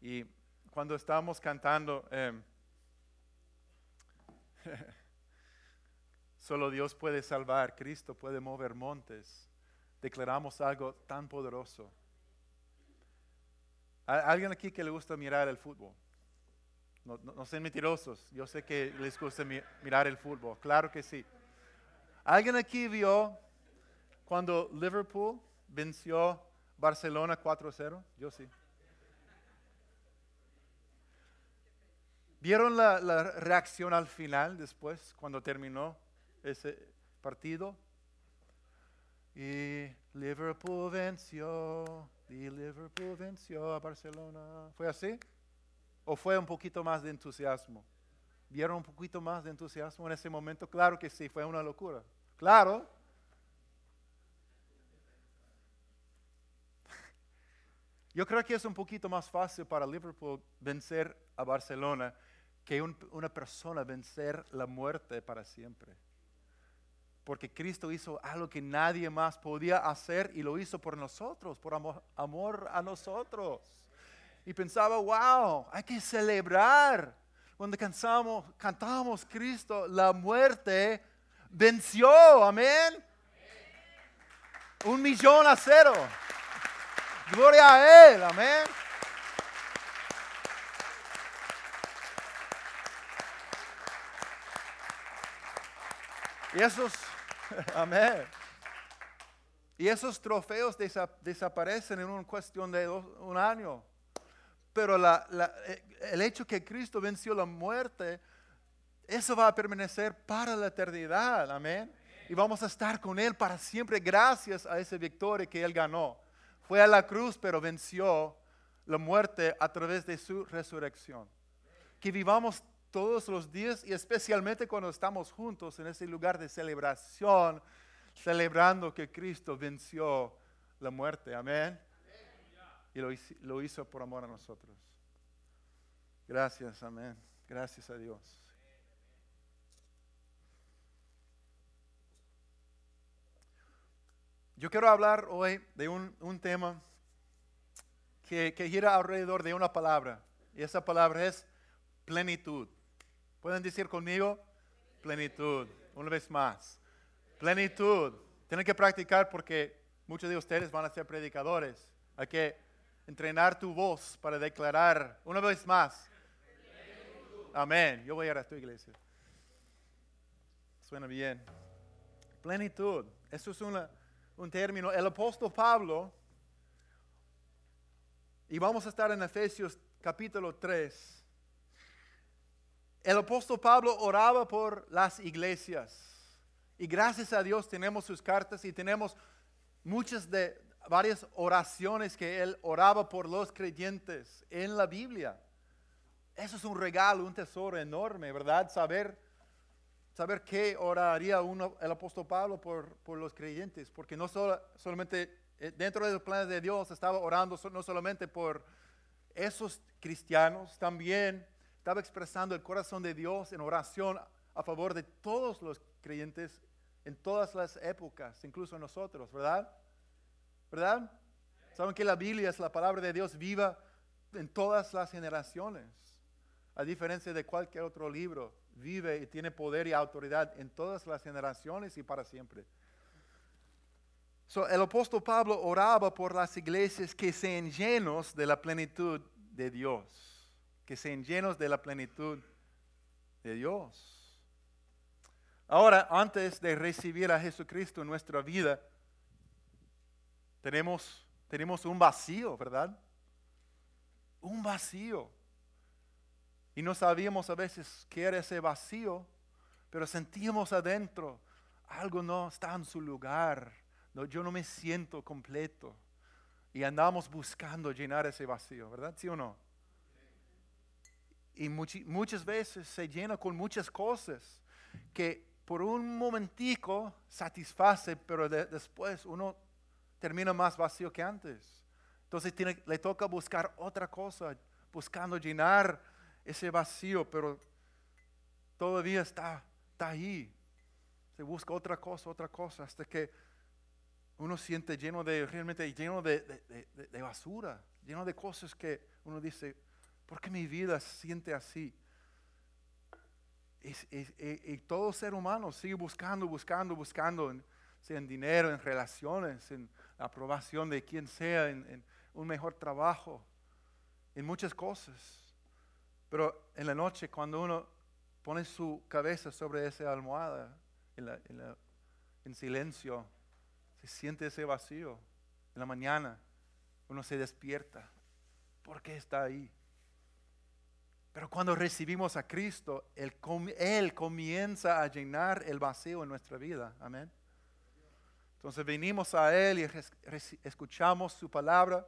Y cuando estábamos cantando, em, solo Dios puede salvar, Cristo puede mover montes, declaramos algo tan poderoso. ¿Alguien aquí que le gusta mirar el fútbol? No, sean mentirosos, yo sé que les gusta mirar el fútbol, claro que sí. ¿Alguien aquí vio cuando Liverpool venció Barcelona 4-0? Yo sí. ¿Vieron la, reacción al final después, cuando terminó ese partido? Y Liverpool venció, y Liverpool venció a Barcelona. ¿Fue así? ¿O fue un poquito más de entusiasmo? ¿Vieron un poquito más de entusiasmo en ese momento? Claro que sí, fue una locura. Claro. Yo creo que es un poquito más fácil para Liverpool vencer a Barcelona que una persona vencer la muerte para siempre. Porque Cristo hizo algo que nadie más podía hacer y lo hizo por nosotros, por amor, amor a nosotros. Y pensaba, wow, hay que celebrar. Cuando cantamos, cantamos Cristo, la muerte venció, amén. Un millón a cero. Gloria a Él, amén. Y esos, amén. Y esos trofeos desaparecen en una cuestión de un año. Pero eh, el hecho que Cristo venció la muerte, eso va a permanecer para la eternidad. Amén. Y vamos a estar con Él para siempre gracias a esa victoria que Él ganó. Fue a la cruz, pero venció la muerte a través de su resurrección. Que vivamos todos los días y especialmente cuando estamos juntos en ese lugar de celebración, celebrando que Cristo venció la muerte. Amén. Y lo, lo hizo por amor a nosotros. Gracias, amén. Gracias a Dios. Yo quiero hablar hoy de un, tema que, gira alrededor de una palabra. Y esa palabra es plenitud. ¿Pueden decir conmigo? Plenitud. Una vez más. Plenitud. Tienen que practicar porque muchos de ustedes van a ser predicadores. Hay que entrenar tu voz para declarar una vez más. Amén. Yo voy a ir a tu iglesia. Suena bien. Plenitud. Eso es un término. El apóstol Pablo, y vamos a estar en Efesios capítulo 3 el apóstol Pablo oraba por las iglesias. Y gracias a Dios tenemos sus cartas y tenemos muchas de varias oraciones que él oraba por los creyentes en la Biblia. Eso es un regalo, un tesoro enorme, ¿verdad? Saber, saber qué oraría uno, el apóstol Pablo por, por los creyentes, porque no solo, solamente eh, dentro de los planes de Dios estaba orando no solamente por esos cristianos, también estaba expresando el corazón de Dios en oración a favor de todos los creyentes en todas las épocas, incluso nosotros, ¿verdad? ¿Verdad? Saben que la Biblia es la palabra de Dios viva en todas las generaciones, a diferencia de cualquier otro libro, vive y tiene poder y autoridad en todas las generaciones y para siempre. el apóstol Pablo oraba por las iglesias que sean llenos de la plenitud de Dios que sean llenos de la plenitud de Dios. Ahora, antes de recibir a Jesucristo en nuestra vida, tenemos, tenemos un vacío, ¿verdad? Un vacío. Y no sabíamos a veces qué era ese vacío, pero sentíamos adentro, algo no está en su lugar, yo no me siento completo. Y andamos buscando llenar ese vacío, ¿verdad? ¿Sí o no? Y muchas veces se llena con muchas cosas que por un momentico satisface, pero después uno termina más vacío que antes. Entonces le toca buscar otra cosa, buscando llenar ese vacío, pero todavía está, está ahí. Se busca otra cosa, otra cosa, hasta que uno siente lleno de, realmente lleno de basura, lleno de cosas que uno dice, ¿por qué mi vida se siente así? Y, todo ser humano sigue buscando, buscando, buscando, sea en dinero, en relaciones, en la aprobación de quien sea, en un mejor trabajo, en muchas cosas. Pero en la noche, cuando uno pone su cabeza sobre esa almohada, en, silencio, se siente ese vacío. En la mañana, uno se despierta. ¿Por qué está ahí? Pero cuando recibimos a Cristo, Él, comienza a llenar el vacío en nuestra vida. Amén. Entonces venimos a Él y escuchamos su palabra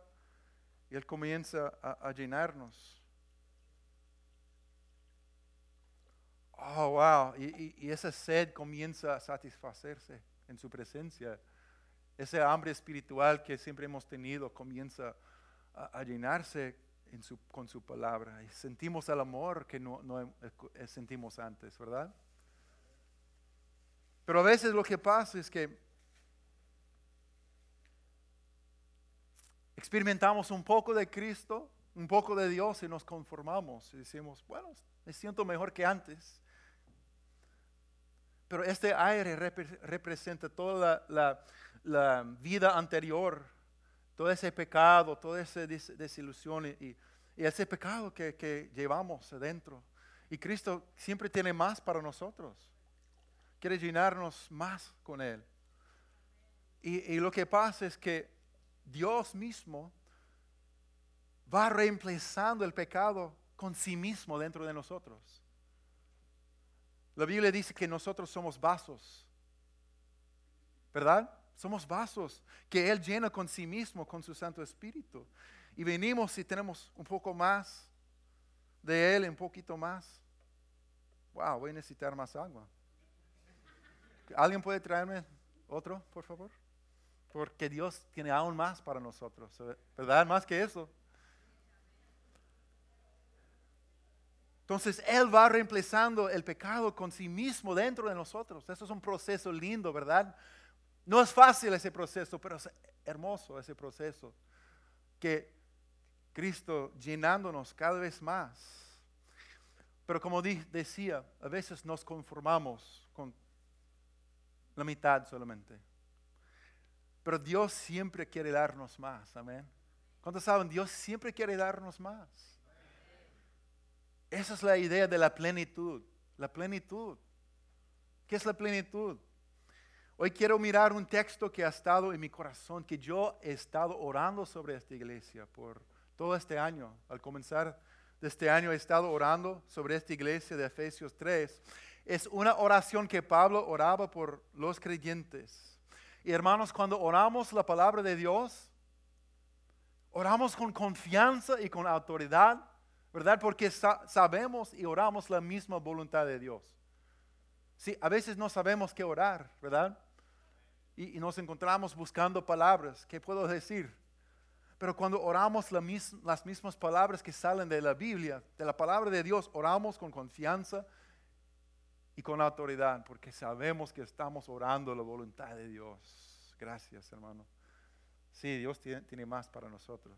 y Él comienza a llenarnos. oh, wow, y, esa sed comienza a satisfacerse en su presencia. Ese hambre espiritual que siempre hemos tenido comienza a, llenarse con su palabra. Y sentimos el amor que no, no sentimos antes, ¿verdad? Pero a veces lo que pasa es que experimentamos un poco de Cristo, un poco de Dios y nos conformamos y decimos, bueno, me siento mejor que antes. Pero este aire representa toda la, vida anterior, todo ese pecado, toda esa desilusión y, ese pecado que, llevamos adentro. Y Cristo siempre tiene más para nosotros. Quiere llenarnos más con Él. Y, y lo que pasa es que Dios mismo va reemplazando el pecado con sí mismo dentro de nosotros. La Biblia dice que nosotros somos vasos, ¿verdad? Somos vasos que Él llena con sí mismo, con su Santo Espíritu. Y venimos y tenemos un poco más de Él, un poquito más. Wow, voy a necesitar más agua. ¿Alguien puede traerme otro, por favor? Porque Dios tiene aún más para nosotros, ¿verdad? Más que eso. Entonces Él va reemplazando el pecado con sí mismo dentro de nosotros. Eso es un proceso lindo, ¿verdad? No es fácil ese proceso, pero es hermoso ese proceso. Que Cristo llenándonos cada vez más. Pero como decía, a veces nos conformamos con la mitad solamente. Pero Dios siempre quiere darnos más, amén. ¿Cuántos saben? Dios siempre quiere darnos más. Esa es la idea de la plenitud. La plenitud. ¿Qué es la plenitud? Hoy quiero mirar un texto que ha estado en mi corazón, que yo he estado orando sobre esta iglesia por todo este año. Al comenzar de este año he estado orando sobre esta iglesia de Efesios 3. Es una oración que Pablo oraba por los creyentes. Y hermanos, cuando oramos la palabra de Dios, oramos con confianza y con autoridad ¿verdad? Porque sabemos y oramos la misma voluntad de Dios. Sí, a veces no sabemos qué orar, ¿verdad? Y, nos encontramos buscando palabras, ¿qué puedo decir? Pero cuando oramos las mismas palabras que salen de la Biblia, de la palabra de Dios, oramos con confianza y con autoridad, porque sabemos que estamos orando la voluntad de Dios. Gracias, hermano. Sí, Dios tiene, tiene más para nosotros.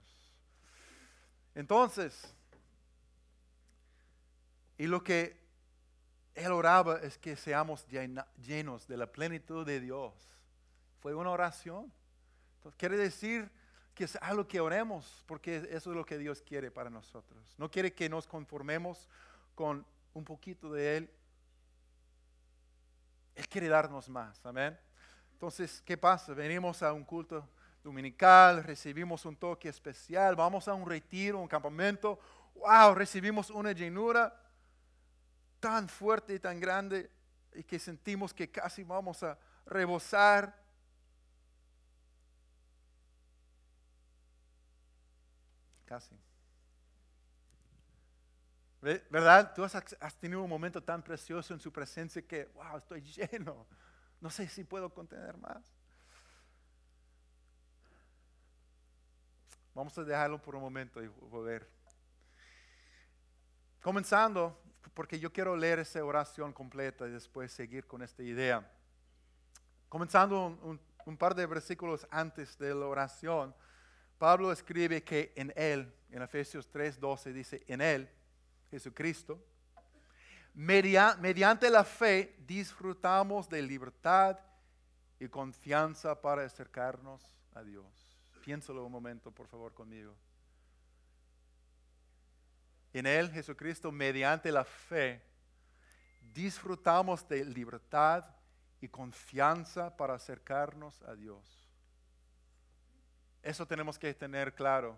Entonces, y lo que él oraba es que seamos llenos de la plenitud de Dios. Fue una oración. Quiere decir que es algo que oremos, porque eso es lo que Dios quiere para nosotros. No quiere que nos conformemos con un poquito de Él. Él quiere darnos más. Amén. Entonces, ¿qué pasa? Venimos a un culto dominical, recibimos un toque especial, vamos a un retiro, un campamento. ¡Wow! Recibimos una llenura tan fuerte y tan grande y que sentimos que casi vamos a rebosar. Casi. ¿Verdad? Tú has, has, tenido un momento tan precioso en su presencia que, wow, estoy lleno. No sé si puedo contener más. Vamos a dejarlo por un momento y volver. Comenzando, porque yo quiero leer esa oración completa y después seguir con esta idea. Comenzando un, par de versículos antes de la oración, Pablo escribe que en Él, en Efesios 3:12 dice, en Él, Jesucristo, mediante la fe disfrutamos de libertad y confianza para acercarnos a Dios. Piénsalo un momento, por favor, conmigo. En Él, Jesucristo, mediante la fe, disfrutamos de libertad y confianza para acercarnos a Dios. Eso tenemos que tener claro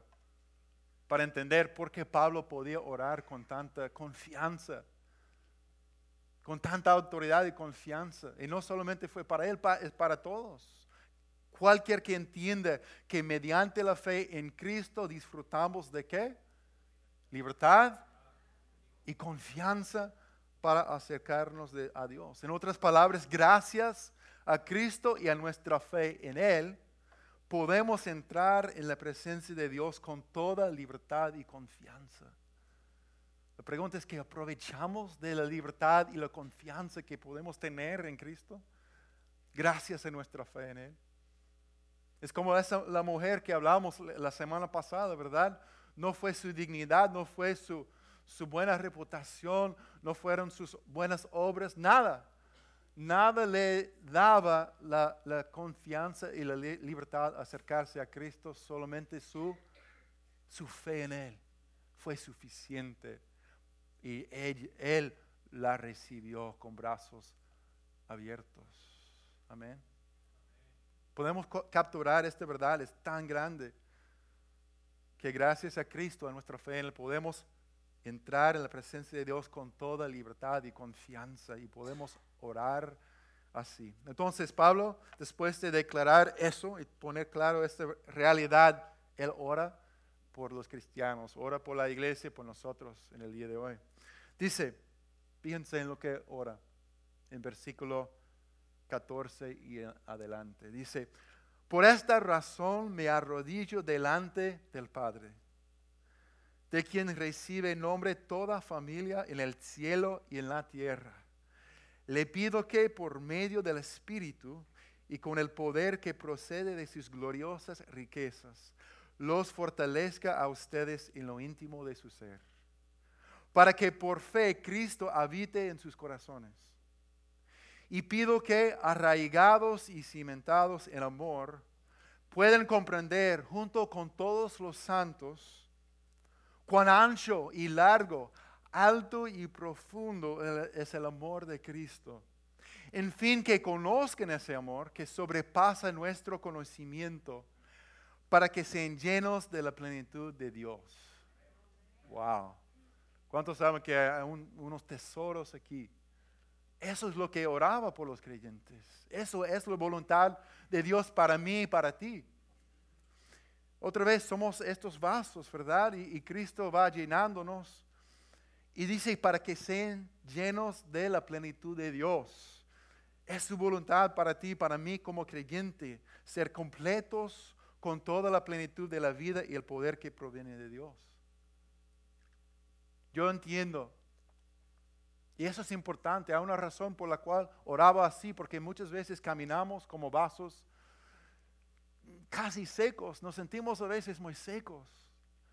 para entender por qué Pablo podía orar con tanta confianza, con tanta autoridad y confianza. Y no solamente fue para él, es para todos. Cualquier que entienda que mediante la fe en Cristo disfrutamos de qué? Libertad y confianza para acercarnos a Dios. En otras palabras, gracias a Cristo y a nuestra fe en Él, podemos entrar en la presencia de Dios con toda libertad y confianza. La pregunta es que aprovechamos de la libertad y la confianza que podemos tener en Cristo gracias a nuestra fe en Él. Es como esa, la mujer que hablamos la semana pasada, ¿verdad? No fue su dignidad, no fue su, su buena reputación, no fueron sus buenas obras, nada nada le daba la, confianza y la libertad a acercarse a Cristo, solamente su, su fe en Él fue suficiente y él, él la recibió con brazos abiertos. Amén. Podemos capturar esta verdad, es tan grande que gracias a Cristo, a nuestra fe en Él, podemos entrar en la presencia de Dios con toda libertad y confianza y podemos orar así. Entonces Pablo, después de declarar eso y poner claro esta realidad, él ora por los cristianos, ora por la iglesia, por nosotros en el día de hoy. Dice, fíjense en lo que ora en versículo 14 y adelante. Dice, por esta razón me arrodillo delante del Padre de quien recibe nombre toda familia en el cielo y en la tierra. Le pido que por medio del Espíritu y con el poder que procede de sus gloriosas riquezas, los fortalezca a ustedes en lo íntimo de su ser, para que por fe Cristo habite en sus corazones. Y pido que, arraigados y cimentados en amor, puedan comprender junto con todos los santos, Cuán ancho y largo, alto y profundo es el amor de Cristo. En fin, que conozcan ese amor que sobrepasa nuestro conocimiento para que sean llenos de la plenitud de Dios. Wow. ¿Cuántos saben que hay unos tesoros aquí? Eso es lo que oraba por los creyentes. Eso es la voluntad de Dios para mí y para ti. Otra vez somos estos vasos, ¿verdad? Y, Cristo va llenándonos. Y dice, para que sean llenos de la plenitud de Dios. Es su voluntad para ti, para mí como creyente, ser completos con toda la plenitud de la vida y el poder que proviene de Dios. Yo entiendo. Y eso es importante. Hay una razón por la cual oraba así, porque muchas veces caminamos como vasos casi secos, nos sentimos a veces muy secos,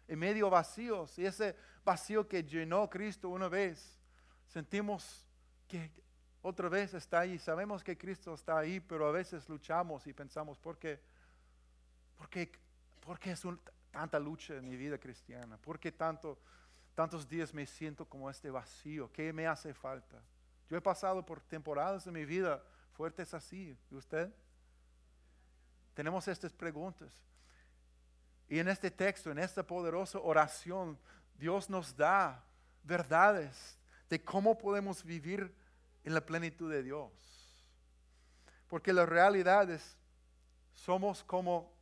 en medio vacíos. Y ese vacío que llenó Cristo una vez, sentimos que otra vez está ahí. Sabemos que Cristo está ahí, pero a veces luchamos y pensamos, ¿por qué? ¿Por qué, por qué es tanta lucha en mi vida cristiana? ¿Por qué tanto, tantos días me siento como este vacío? ¿Qué me hace falta? Yo he pasado por temporadas de mi vida fuertes así. ¿Y usted? tenemos estas preguntas. Y en este texto, en esta poderosa oración, Dios nos da verdades de cómo podemos vivir en la plenitud de Dios. Porque la realidad es, somos como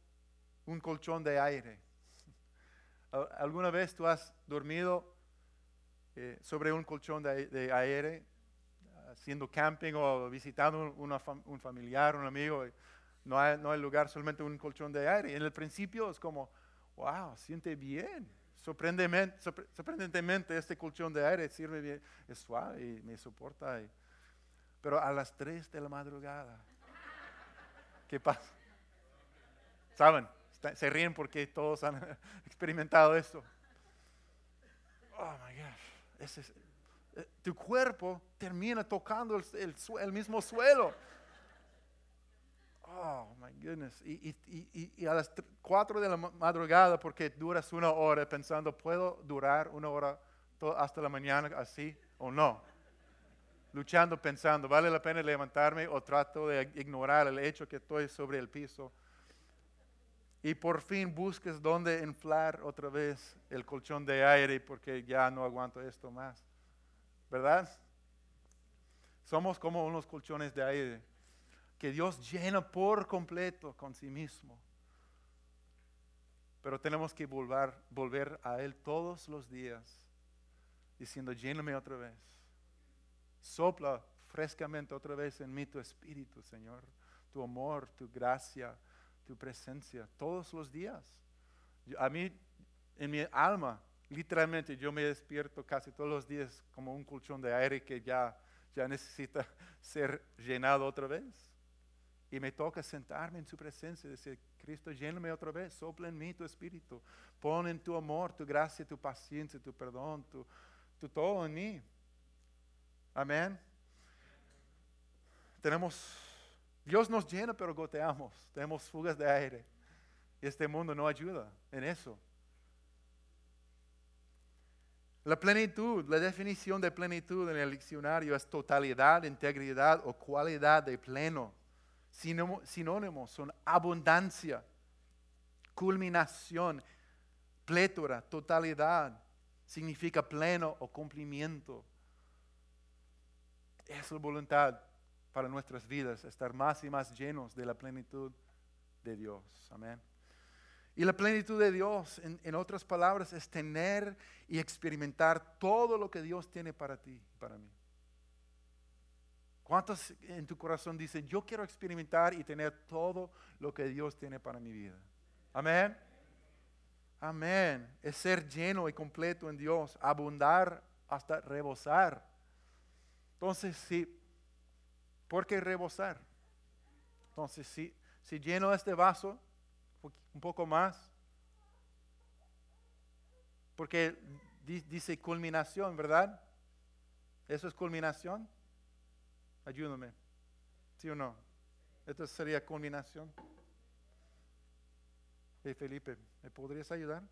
un colchón de aire. ¿Alguna vez tú has dormido eh, sobre un colchón de, aire, haciendo camping o visitando un familiar, un amigo? No hay, lugar, solamente un colchón de aire. En el principio es como, wow, siente bien. Sorprendentemente, este colchón de aire sirve bien, es suave y me soporta. pero a las 3 de la madrugada, ¿qué pasa? ¿Saben? Se ríen porque todos han experimentado esto. Oh my gosh. Ese es- eh, tu cuerpo termina tocando el, el mismo suelo. Oh my goodness. Y, y- y- y- a las 4 de la ma- madrugada, porque duras una hora pensando, ¿puedo durar una hora hasta la mañana así o no? Luchando, pensando, ¿vale la pena levantarme o trato de ignorar el hecho que estoy sobre el piso? Y por fin buscas dónde inflar otra vez el colchón de aire porque ya no aguanto esto más. ¿Verdad? Somos como unos colchones de aire que Dios llena por completo con sí mismo. Pero tenemos que volver, volver a Él todos los días, diciendo, lléname otra vez. Sopla frescamente otra vez en mí tu espíritu, Señor, tu amor, tu gracia, tu presencia, todos los días. A mí, en mi alma, literalmente yo me despierto casi todos los días como un colchón de aire que ya, ya necesita ser llenado otra vez. Y me toca sentarme en su presencia y decir, Cristo, lléname otra vez, sopla en mí tu espíritu, pon en tu amor, tu gracia, tu paciencia, tu perdón, tu, tu todo en mí. Amén. Tenemos, Dios nos llena, pero goteamos, tenemos fugas de aire. Y este mundo no ayuda en eso. La plenitud, la definición de plenitud en el diccionario es totalidad, integridad o cualidad de pleno. Sinónimo- Sinónimos son abundancia, culminación, plétora, totalidad. Significa pleno o cumplimiento. Es la voluntad para nuestras vidas, estar más y más llenos de la plenitud de Dios. Amén. Y la plenitud de Dios, en, en otras palabras, es tener y experimentar todo lo que Dios tiene para ti y para mí. ¿Cuántos en tu corazón dicen, yo quiero experimentar y tener todo lo que Dios tiene para mi vida? Amén. Amén. Es ser lleno y completo en Dios, abundar hasta rebosar. Entonces, sí, ¿por qué rebosar? Entonces, si, si lleno este vaso un poco más, porque di- dice culminación, ¿verdad? ¿Eso es culminación? Ayúdame. ¿Sí o no? ¿Esto sería culminación? Hey, Felipe, ¿me podrías ayudar?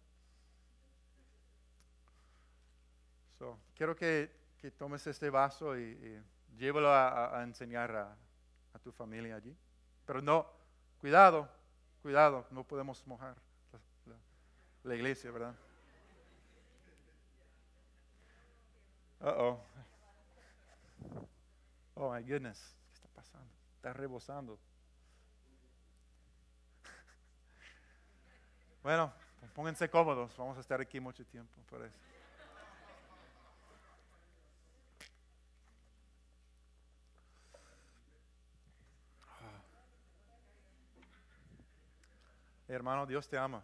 So, quiero que, que tomes este vaso y llévalo a, enseñar a, tu familia allí. Pero no, cuidado, cuidado, no podemos mojar la, iglesia, ¿verdad? Uh oh. Oh my goodness, ¿qué está pasando? Está rebosando. Bueno, pónganse cómodos, vamos a estar aquí mucho tiempo por Hermano, Dios te ama.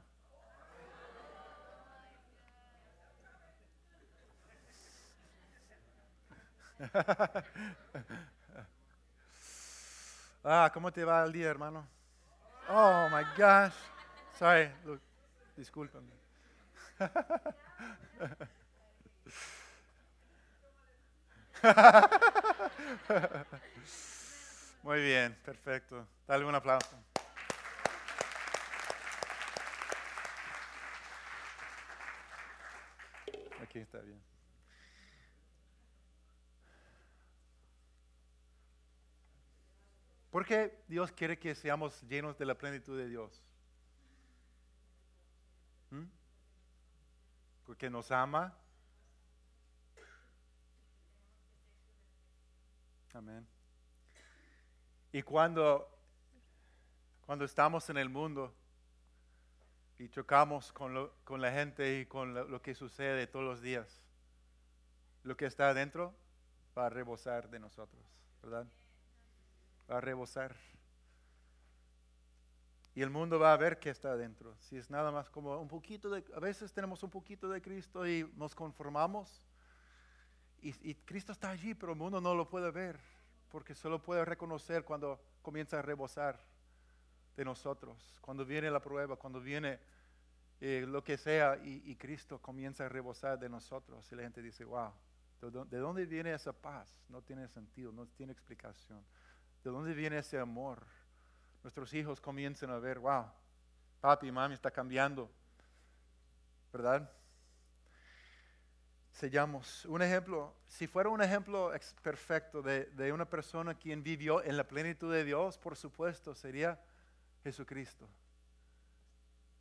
ah, ¿cómo te va el día, hermano? Oh my gosh. Sorry, look, discúlpame. Muy bien, perfecto. Dale un aplauso. Está bien. ¿Por qué Dios quiere que seamos llenos de la plenitud de Dios? ¿Mm? Porque nos ama. Amén. Y cuando, cuando estamos en el mundo y chocamos con, lo- con la gente y con lo, que sucede todos los días, lo que está adentro va a rebosar de nosotros, ¿verdad? Va a rebosar. Y el mundo va a ver qué está adentro. Si es nada más como un poquito de, a veces tenemos un poquito de Cristo y nos conformamos. Y, y Cristo está allí, pero el mundo no lo puede ver, porque solo puede reconocer cuando comienza a rebosar. De nosotros, cuando viene la prueba, cuando viene eh, lo que sea y, Cristo comienza a rebosar de nosotros y la gente dice, wow, ¿de dónde viene esa paz? No tiene sentido, no tiene explicación. ¿De dónde viene ese amor? Nuestros hijos comienzan a ver, wow, papi y mami está cambiando, ¿verdad? Sellamos. Un ejemplo, si fuera un ejemplo perfecto de, de una persona quien vivió en la plenitud de Dios, por supuesto, sería Jesucristo.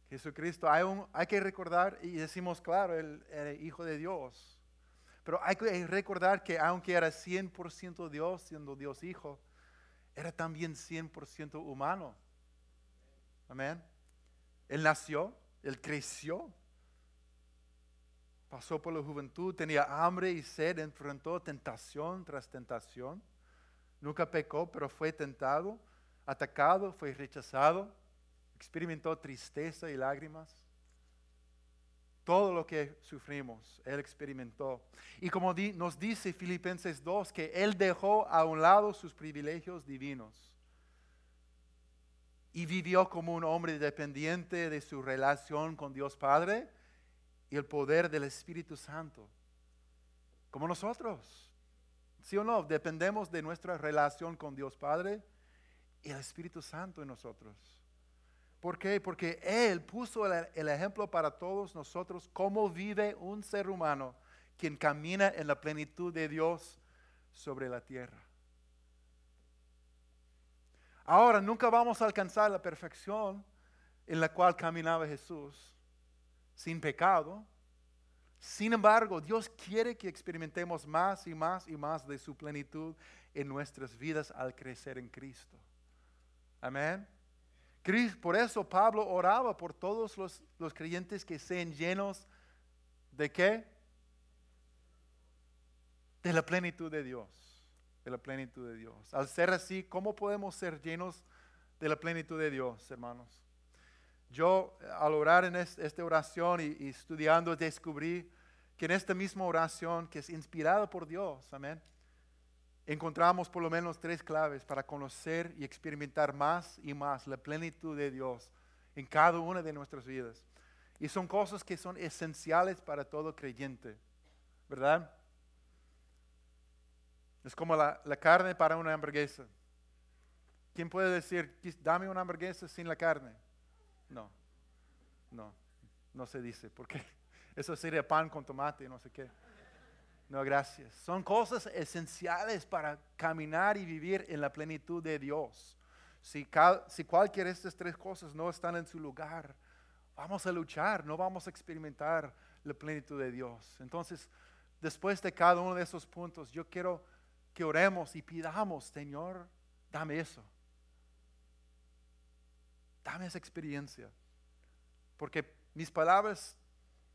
Jesucristo, hay, un, hay que recordar, y decimos, claro, el, el, Hijo de Dios, pero hay que recordar que aunque era 100% Dios, siendo Dios Hijo, era también 100% humano. Amén. Él nació, él creció, pasó por la juventud, tenía hambre y sed, enfrentó tentación tras tentación. Nunca pecó, pero fue tentado, atacado, fue rechazado, experimentó tristeza y lágrimas. Todo lo que sufrimos, Él experimentó. Y como nos dice Filipenses 2, que Él dejó a un lado sus privilegios divinos y vivió como un hombre dependiente de su relación con Dios Padre y el poder del Espíritu Santo. Como nosotros. ¿Sí o no? Dependemos de nuestra relación con Dios Padre y el Espíritu Santo en nosotros. ¿Por qué? Porque Él puso el, ejemplo para todos nosotros cómo vive un ser humano quien camina en la plenitud de Dios sobre la tierra. Ahora, nunca vamos a alcanzar la perfección en la cual caminaba Jesús, sin pecado. Sin embargo, Dios quiere que experimentemos más y más y más de su plenitud en nuestras vidas al crecer en Cristo. Amén. Por eso Pablo oraba por todos los, los creyentes que sean llenos de qué? De la plenitud de Dios. De la plenitud de Dios. Al ser así, ¿cómo podemos ser llenos de la plenitud de Dios, hermanos? Yo al orar en esta oración y, y estudiando descubrí que en esta misma oración, que es inspirada por Dios, amén, encontramos por lo menos tres claves para conocer y experimentar más y más la plenitud de Dios en cada una de nuestras vidas. Y son cosas que son esenciales para todo creyente, ¿verdad? Es como la, carne para una hamburguesa. ¿Quién puede decir, dame una hamburguesa sin la carne? No, no, no se dice, porque eso sería pan con tomate y no sé qué. No, gracias. Son cosas esenciales para caminar y vivir en la plenitud de Dios. Si, si cualquiera de estas tres cosas no están en su lugar, vamos a luchar, no vamos a experimentar la plenitud de Dios. Entonces, después de cada uno de esos puntos, yo quiero que oremos y pidamos, Señor, dame eso. Dame esa experiencia. Porque mis palabras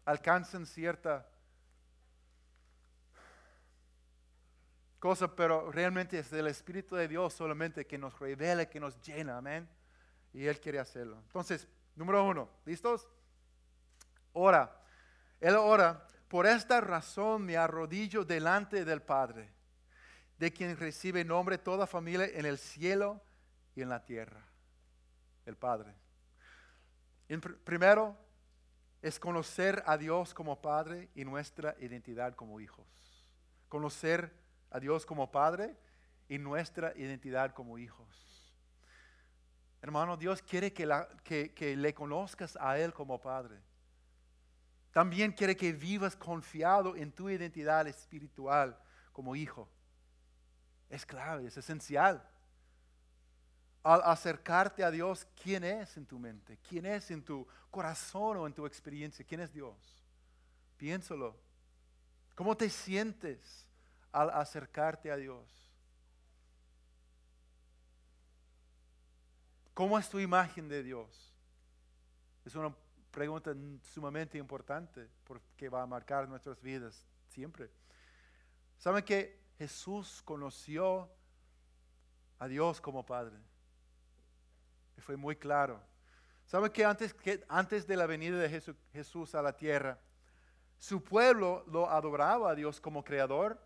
alcanzan cierta cosa, pero realmente es del Espíritu de Dios solamente que nos revela, que nos llena, amén. Y Él quiere hacerlo. Entonces, número uno, ¿listos? Ora. Él ora, por esta razón me arrodillo delante del Padre, de quien recibe nombre toda familia en el cielo y en la tierra. El Padre. primero, es conocer a Dios como Padre y nuestra identidad como hijos. Conocer a Dios como Padre y nuestra identidad como hijos. Hermano, Dios quiere que, que le conozcas a Él como Padre. También quiere que vivas confiado en tu identidad espiritual como hijo. Es clave, es esencial. Al acercarte a Dios, ¿quién es en tu mente? ¿Quién es en tu corazón o en tu experiencia? ¿Quién es Dios? Piénsalo. ¿Cómo te sientes? Al acercarte a Dios? ¿Cómo es tu imagen de Dios? Es una pregunta sumamente importante porque va a marcar nuestras vidas siempre. ¿Saben que Jesús conoció a Dios como Padre? Y fue muy claro. ¿Saben que antes, que antes de la venida de Jesús a la tierra, su pueblo lo adoraba a Dios como creador,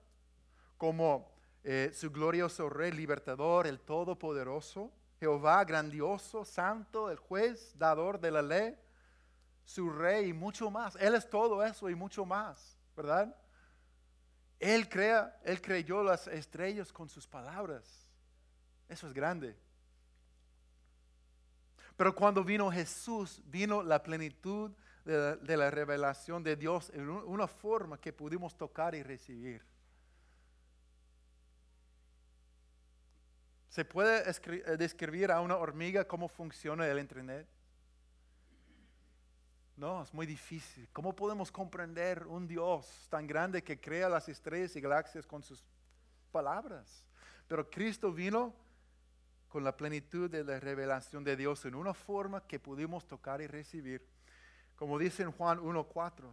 como eh, su glorioso Rey libertador, el Todopoderoso. Jehová grandioso, santo, el juez, dador de la ley, su rey y mucho más. Él es todo eso y mucho más, ¿verdad? Él crea, él creyó las estrellas con sus palabras. Eso es grande. Pero cuando vino Jesús, vino la plenitud de la, revelación de Dios en una forma que pudimos tocar y recibir. ¿Se puede eh, describir a una hormiga cómo funciona el Internet? No, es muy difícil. ¿Cómo podemos comprender un Dios tan grande que crea las estrellas y galaxias con sus palabras? Pero Cristo vino con la plenitud de la revelación de Dios en una forma que pudimos tocar y recibir, como dice en Juan 1.4.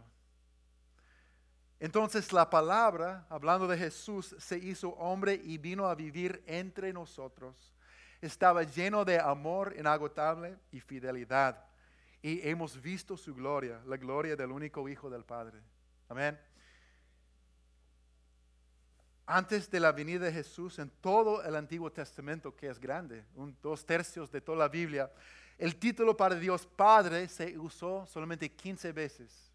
Entonces la palabra, hablando de Jesús, se hizo hombre y vino a vivir entre nosotros. Estaba lleno de amor inagotable y fidelidad. Y hemos visto su gloria, la gloria del único Hijo del Padre. Amén. Antes de la venida de Jesús, en todo el Antiguo Testamento, que es grande, dos tercios de toda la Biblia, el título para Dios Padre se usó solamente 15 veces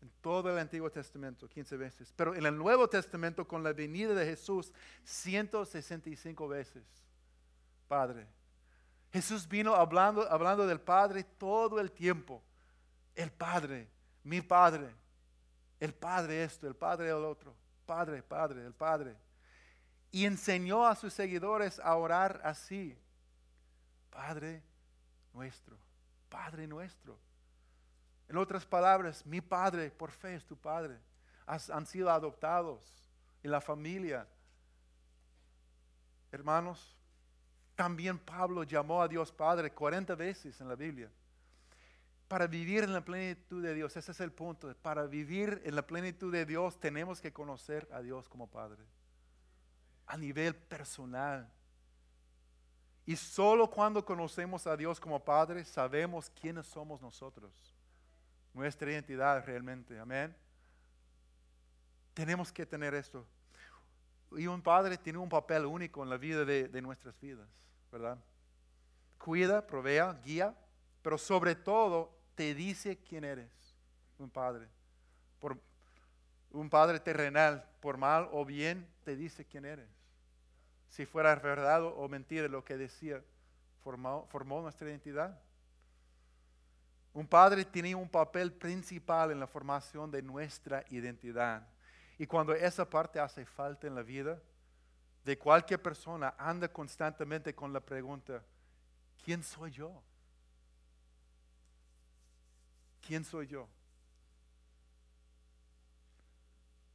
en todo el Antiguo Testamento, 15 veces. Pero en el Nuevo Testamento, con la venida de Jesús, 165 veces. Padre. Jesús vino hablando, hablando del Padre todo el tiempo. El Padre, mi Padre. El Padre esto, el Padre el otro. Padre, Padre, el Padre. Y enseñó a sus seguidores a orar así. Padre nuestro, Padre nuestro. En otras palabras, mi padre, por fe es tu padre. han sido adoptados en la familia. Hermanos, también Pablo llamó a Dios Padre 40 veces en la Biblia. Para vivir en la plenitud de Dios, ese es el punto. Para vivir en la plenitud de Dios tenemos que conocer a Dios como Padre. A nivel personal. Y solo cuando conocemos a Dios como Padre sabemos quiénes somos nosotros nuestra identidad realmente. Amén. Tenemos que tener esto. Y un padre tiene un papel único en la vida de, nuestras vidas, ¿verdad? Cuida, provea, guía, pero sobre todo te dice quién eres, un padre. Por, un padre terrenal, por mal o bien, te dice quién eres. Si fuera verdad o mentira lo que decía, formó, formó nuestra identidad. Un padre tiene un papel principal en la formación de nuestra identidad. Y cuando esa parte hace falta en la vida de cualquier persona, anda constantemente con la pregunta, ¿quién soy yo? ¿Quién soy yo?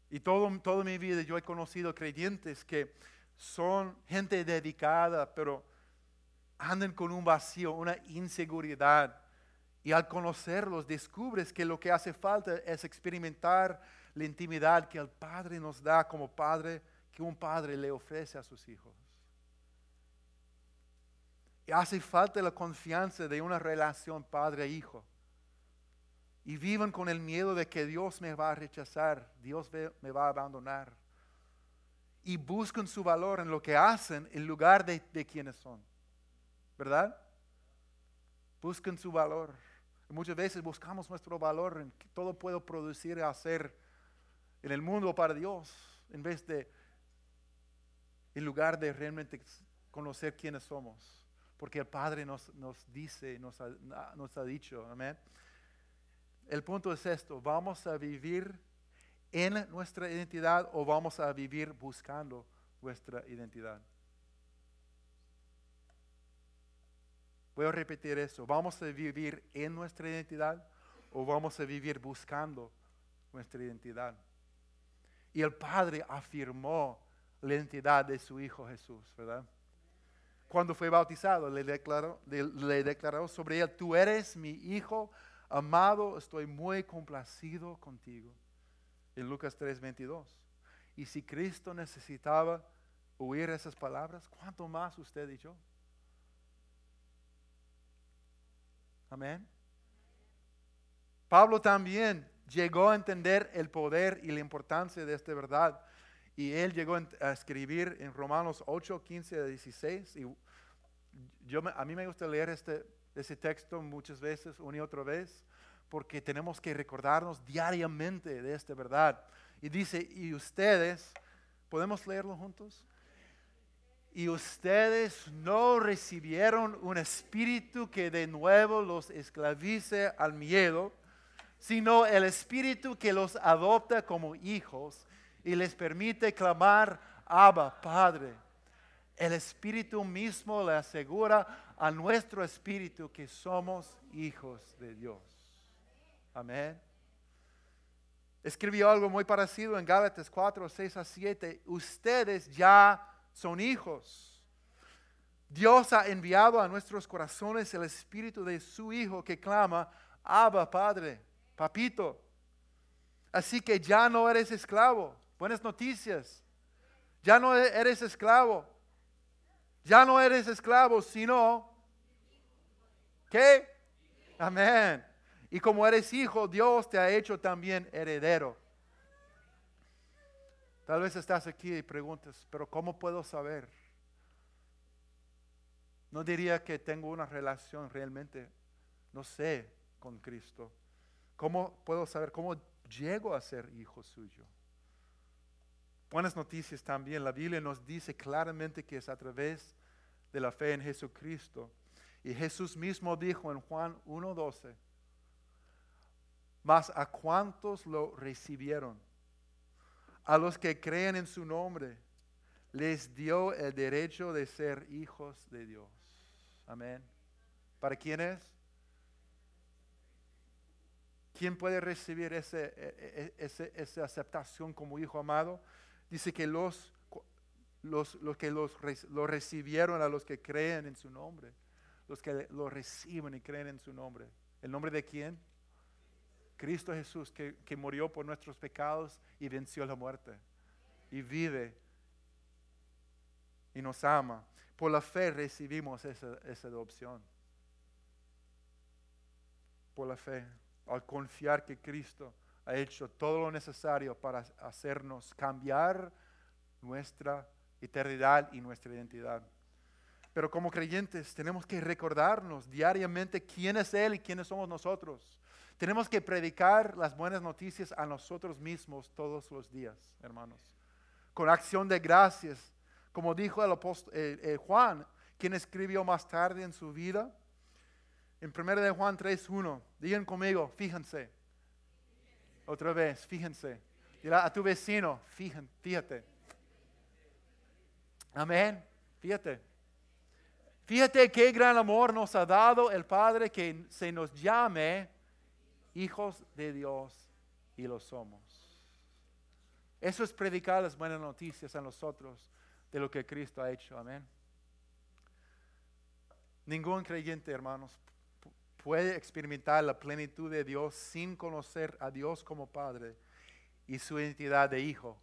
Y todo, toda mi vida yo he conocido creyentes que son gente dedicada, pero andan con un vacío, una inseguridad y al conocerlos descubres que lo que hace falta es experimentar la intimidad que el Padre nos da como Padre, que un Padre le ofrece a sus hijos. Y hace falta la confianza de una relación Padre-Hijo. Y vivan con el miedo de que Dios me va a rechazar, Dios me va a abandonar. Y buscan su valor en lo que hacen en lugar de, de quienes son. ¿Verdad? Buscan su valor. Muchas veces buscamos nuestro valor en que todo puedo producir y hacer en el mundo para Dios, en vez de, en lugar de realmente conocer quiénes somos. Porque el Padre nos, nos dice, nos ha, nos ha dicho, amén. El punto es esto, ¿vamos a vivir en nuestra identidad o vamos a vivir buscando nuestra identidad? Voy a repetir eso. ¿Vamos a vivir en nuestra identidad o vamos a vivir buscando nuestra identidad? Y el Padre afirmó la identidad de su Hijo Jesús, ¿verdad? Cuando fue bautizado, le declaró, sobre él, tú eres mi Hijo amado, estoy muy complacido contigo. En Lucas 3:22. Y si Cristo necesitaba oír esas palabras, ¿cuánto más usted y yo? Amén. Pablo también llegó a entender el poder y la importancia de esta verdad. Y él llegó a escribir en Romanos 8, 15 a 16. Y yo a mí me gusta leer este, ese texto muchas veces, una y otra vez, porque tenemos que recordarnos diariamente de esta verdad. Y dice, y ustedes, ¿podemos leerlo juntos? Y ustedes no recibieron un espíritu que de nuevo los esclavice al miedo, sino el espíritu que los adopta como hijos y les permite clamar, Abba, Padre. El espíritu mismo le asegura a nuestro espíritu que somos hijos de Dios. Amén. Escribió algo muy parecido en Gálatas 4, 6 a 7. Ustedes ya son hijos. Dios ha enviado a nuestros corazones el espíritu de su Hijo que clama, Abba, Padre, Papito. Así que ya no eres esclavo. Buenas noticias. Ya no eres esclavo. Ya no eres esclavo, sino... ¿Qué? Amén. Y como eres hijo, Dios te ha hecho también heredero. Tal vez estás aquí y preguntas, pero ¿cómo puedo saber? No diría que tengo una relación realmente, no sé, con Cristo. ¿Cómo puedo saber cómo llego a ser hijo suyo? Buenas noticias también. La Biblia nos dice claramente que es a través de la fe en Jesucristo. Y Jesús mismo dijo en Juan 1.12, mas a cuantos lo recibieron, a los que creen en su nombre, les dio el derecho de ser hijos de Dios. Amén. ¿Para quién es? ¿Quién puede recibir ese, e, e, ese, esa aceptación como hijo amado? Dice que los, los, los que los, lo recibieron a los que creen en su nombre, los que lo reciben y creen en su nombre. ¿El nombre de quién? Cristo Jesús que, murió por nuestros pecados y venció la muerte. Y vive y nos ama. Por la fe recibimos esa, esa adopción. Por la fe, al confiar que Cristo ha hecho todo lo necesario para hacernos cambiar nuestra eternidad y nuestra identidad. Pero como creyentes tenemos que recordarnos diariamente quién es Él y quiénes somos nosotros. Tenemos que predicar las buenas noticias a nosotros mismos todos los días, hermanos. Con acción de gracias, como dijo el apóstol eh, eh, Juan, quien escribió más tarde en su vida. En 1 de Juan 3.1, digan conmigo, fíjense. Otra vez, fíjense. Dirá a tu vecino, fíjate. Amén. Fíjate. Fíjate qué gran amor nos ha dado el Padre que se nos llame hijos de Dios y lo somos. Eso es predicar las buenas noticias a nosotros de lo que Cristo ha hecho. Amén. Ningún creyente, hermanos, puede experimentar la plenitud de Dios sin conocer a Dios como Padre y su identidad de hijo,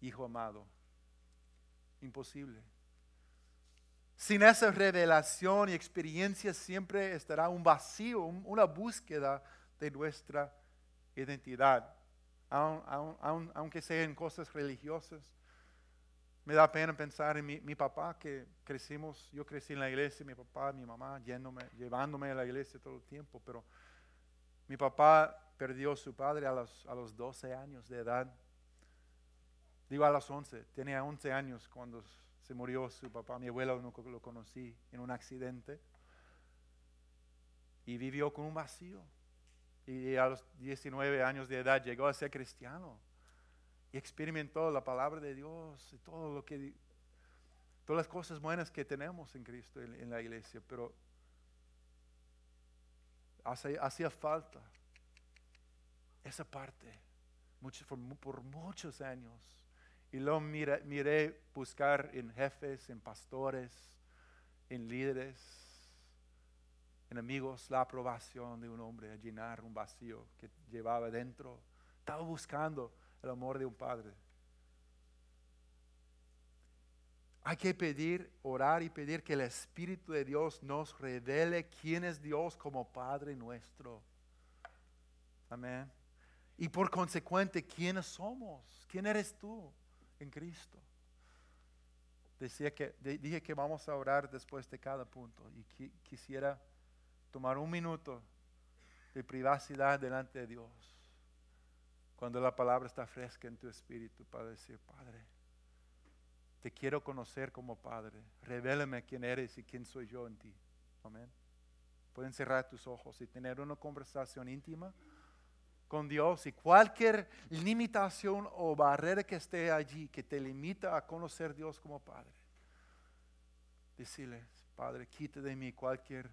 hijo amado. Imposible. Sin esa revelación y experiencia siempre estará un vacío, una búsqueda de nuestra identidad, aunque sean cosas religiosas. Me da pena pensar en mi, papá que crecimos, yo crecí en la iglesia, mi papá, mi mamá, llevándome a la iglesia todo el tiempo, pero mi papá perdió a su padre a los, a los 12 años de edad. Digo a los 11, tenía 11 años cuando se murió su papá, mi abuelo nunca lo conocí en un accidente y vivió con un vacío y a los 19 años de edad llegó a ser cristiano y experimentó la palabra de Dios y todo lo que todas las cosas buenas que tenemos en Cristo en, la iglesia, pero hacía, falta esa parte por, muchos años. Y lo miré, miré buscar en jefes, en pastores, en líderes enemigos la aprobación de un hombre, a llenar un vacío que llevaba dentro. Estaba buscando el amor de un padre. Hay que pedir, orar y pedir que el Espíritu de Dios nos revele quién es Dios como Padre nuestro. Amén. Y por consecuente, quiénes somos, quién eres tú en Cristo. Decía que, dije que vamos a orar después de cada punto y quisiera tomar un minuto de privacidad delante de Dios cuando la palabra está fresca en tu espíritu para decir, Padre, te quiero conocer como Padre, revélame quién eres y quién soy yo en ti. Amén. Pueden cerrar tus ojos y tener una conversación íntima con Dios y cualquier limitación o barrera que esté allí que te limita a conocer a Dios como Padre. Decirle, Padre, quite de mí cualquier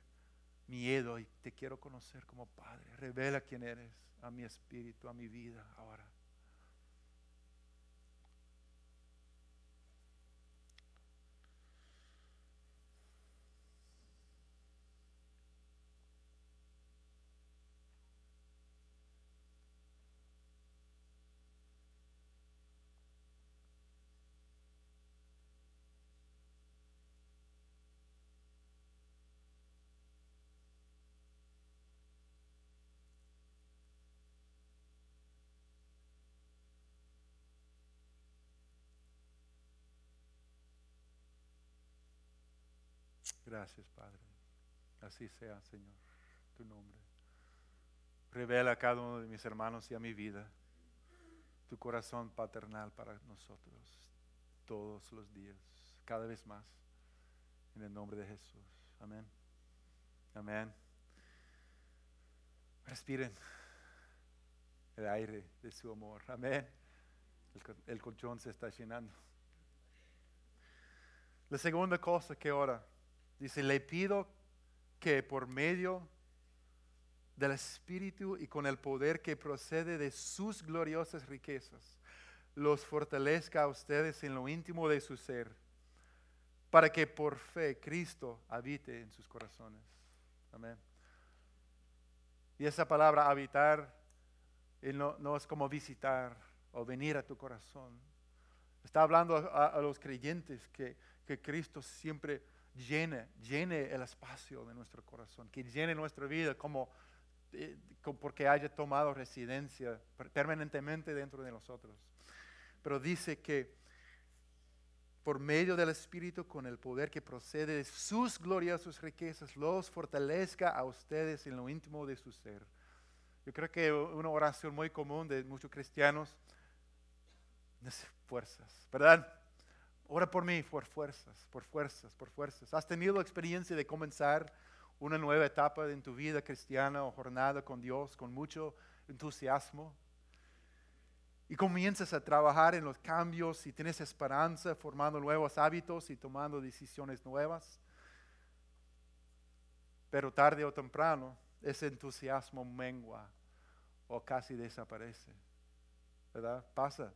miedo y te quiero conocer como Padre. Revela quién eres a mi espíritu, a mi vida ahora. Gracias, Padre. Así sea, Señor, tu nombre. Revela a cada uno de mis hermanos y a mi vida tu corazón paternal para nosotros todos los días, cada vez más. En el nombre de Jesús. Amén. Amén. Respiren el aire de su amor. Amén. El, colchón se está llenando. La segunda cosa que ahora Dice, le pido que por medio del Espíritu y con el poder que procede de sus gloriosas riquezas, los fortalezca a ustedes en lo íntimo de su ser, para que por fe Cristo habite en sus corazones. Amén. Y esa palabra habitar no, es como visitar o venir a tu corazón. Está hablando a, los creyentes que, que Cristo siempre llene, llene el espacio de nuestro corazón, que llene nuestra vida como, eh, porque haya tomado residencia permanentemente dentro de nosotros. Pero dice que por medio del Espíritu, con el poder que procede de sus gloriosas riquezas, los fortalezca a ustedes en lo íntimo de su ser. Yo creo que una oración muy común de muchos cristianos es fuerzas, ¿verdad? Ora por mí, por fuerzas, por fuerzas, por fuerzas. ¿Has tenido la experiencia de comenzar una nueva etapa en tu vida cristiana o jornada con Dios con mucho entusiasmo? Y comienzas a trabajar en los cambios y tienes esperanza, formando nuevos hábitos y tomando decisiones nuevas. Pero tarde o temprano ese entusiasmo mengua o casi desaparece. ¿Verdad? Pasa.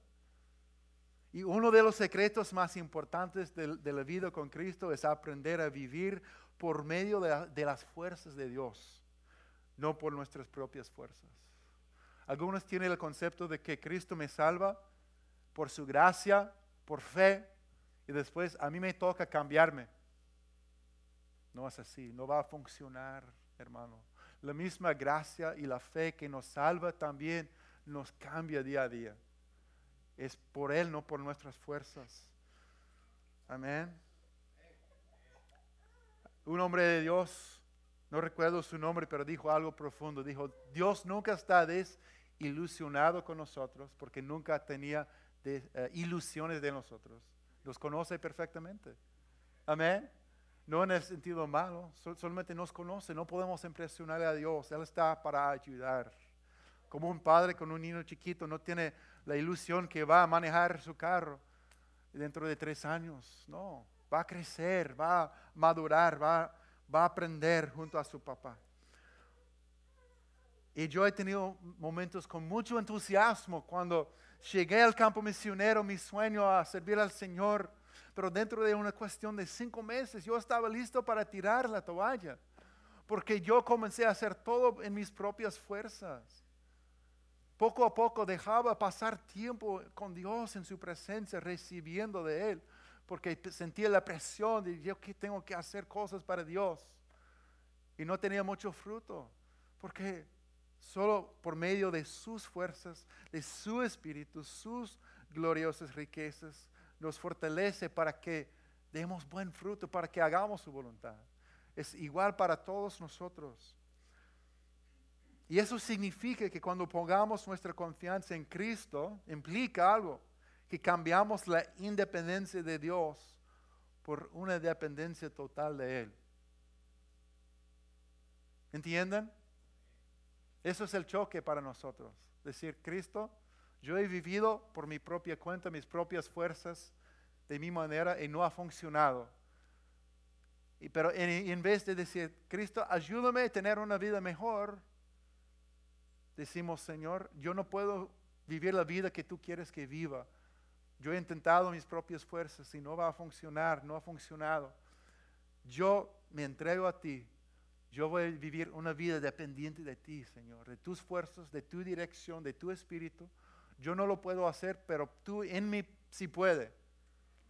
Y uno de los secretos más importantes de, la vida con Cristo es aprender a vivir por medio de, las fuerzas de Dios, no por nuestras propias fuerzas. Algunos tienen el concepto de que Cristo me salva por su gracia, por fe, y después a mí me toca cambiarme. No es así, no va a funcionar, hermano. La misma gracia y la fe que nos salva también nos cambia día a día es por Él, no por nuestras fuerzas. Amén. Un hombre de Dios, no recuerdo su nombre, pero dijo algo profundo. Dijo, Dios nunca está desilusionado con nosotros porque nunca tenía eh, ilusiones de nosotros. Nos conoce perfectamente. Amén. No en el sentido malo, solamente nos conoce. No podemos impresionar a Dios. Él está para ayudar. Como un padre con un niño chiquito no tiene la ilusión que va a manejar su carro dentro de tres años. No, va a crecer, va a madurar, va, va a aprender junto a su papá. Y yo he tenido momentos con mucho entusiasmo cuando llegué al campo misionero, mi sueño a servir al Señor, pero dentro de una cuestión de cinco meses yo estaba listo para tirar la toalla, porque yo comencé a hacer todo en mis propias fuerzas. Poco a poco dejaba pasar tiempo con Dios en su presencia, recibiendo de Él, porque sentía la presión de yo que tengo que hacer cosas para Dios. Y no tenía mucho fruto, porque solo por medio de sus fuerzas, de su espíritu, sus gloriosas riquezas, nos fortalece para que demos buen fruto, para que hagamos su voluntad. Es igual para todos nosotros. Y eso significa que cuando pongamos nuestra confianza en Cristo, implica algo, que cambiamos la independencia de Dios por una dependencia total de Él. ¿Entienden? Eso es el choque para nosotros. Decir, Cristo, yo he vivido por mi propia cuenta, mis propias fuerzas, de mi manera y no ha funcionado. Y, pero en, en vez de decir, Cristo, ayúdame a tener una vida mejor, decimos, Señor, yo no puedo vivir la vida que tú quieres que viva. Yo he intentado mis propias fuerzas y no va a funcionar, no ha funcionado. Yo me entrego a ti. Yo voy a vivir una vida dependiente de ti, Señor, de tus fuerzas, de tu dirección, de tu espíritu. Yo no lo puedo hacer, pero tú en mí sí puede.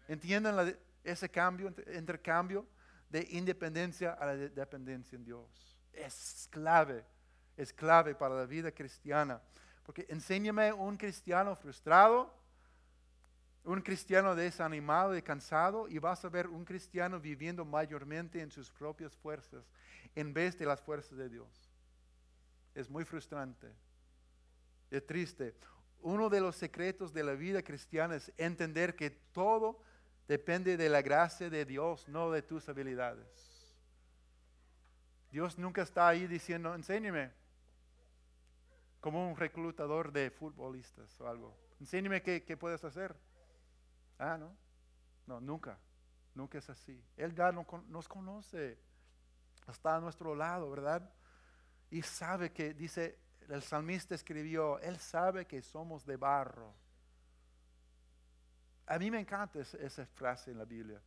¿Entienden ese cambio, intercambio de independencia a la dependencia en Dios? Es clave es clave para la vida cristiana. Porque enséñame un cristiano frustrado, un cristiano desanimado y cansado, y vas a ver un cristiano viviendo mayormente en sus propias fuerzas en vez de las fuerzas de Dios. Es muy frustrante. Es triste. Uno de los secretos de la vida cristiana es entender que todo depende de la gracia de Dios, no de tus habilidades. Dios nunca está ahí diciendo, enséñeme como un reclutador de futbolistas o algo. Enséñame qué, puedes hacer. Ah, no. No, nunca. Nunca es así. Él ya nos conoce. Está a nuestro lado, ¿verdad? Y sabe que, dice, el salmista escribió, Él sabe que somos de barro. A mí me encanta esa, frase en la Biblia.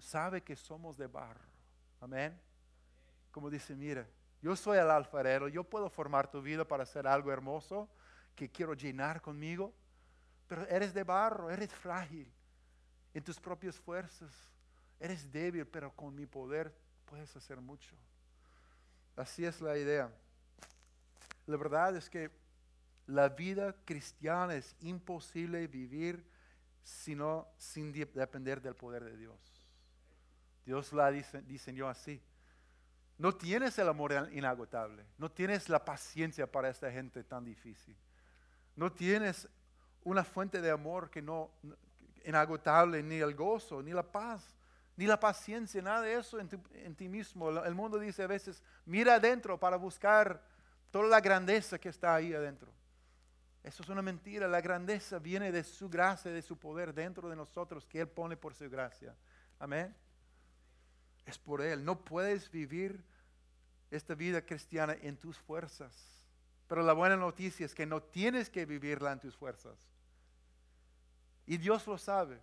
sabe que somos de barro. Amén. Como dice, mira, yo soy el alfarero, yo puedo formar tu vida para hacer algo hermoso que quiero llenar conmigo, pero eres de barro, eres frágil en tus propias fuerzas, eres débil, pero con mi poder puedes hacer mucho. Así es la idea. La verdad es que la vida cristiana es imposible vivir sino sin depender del poder de Dios. Dios la diseñó así. No tienes el amor inagotable. No tienes la paciencia para esta gente tan difícil. No tienes una fuente de amor que no inagotable, ni el gozo, ni la paz, ni la paciencia, nada de eso en, ti mismo. El mundo dice a veces, mira adentro para buscar toda la grandeza que está ahí adentro. Eso es una mentira. La grandeza viene de su gracia, de su poder dentro de nosotros que Él pone por su gracia. Amén es por Él. No puedes vivir esta vida cristiana en tus fuerzas. Pero la buena noticia es que no tienes que vivirla en tus fuerzas. Y Dios lo sabe.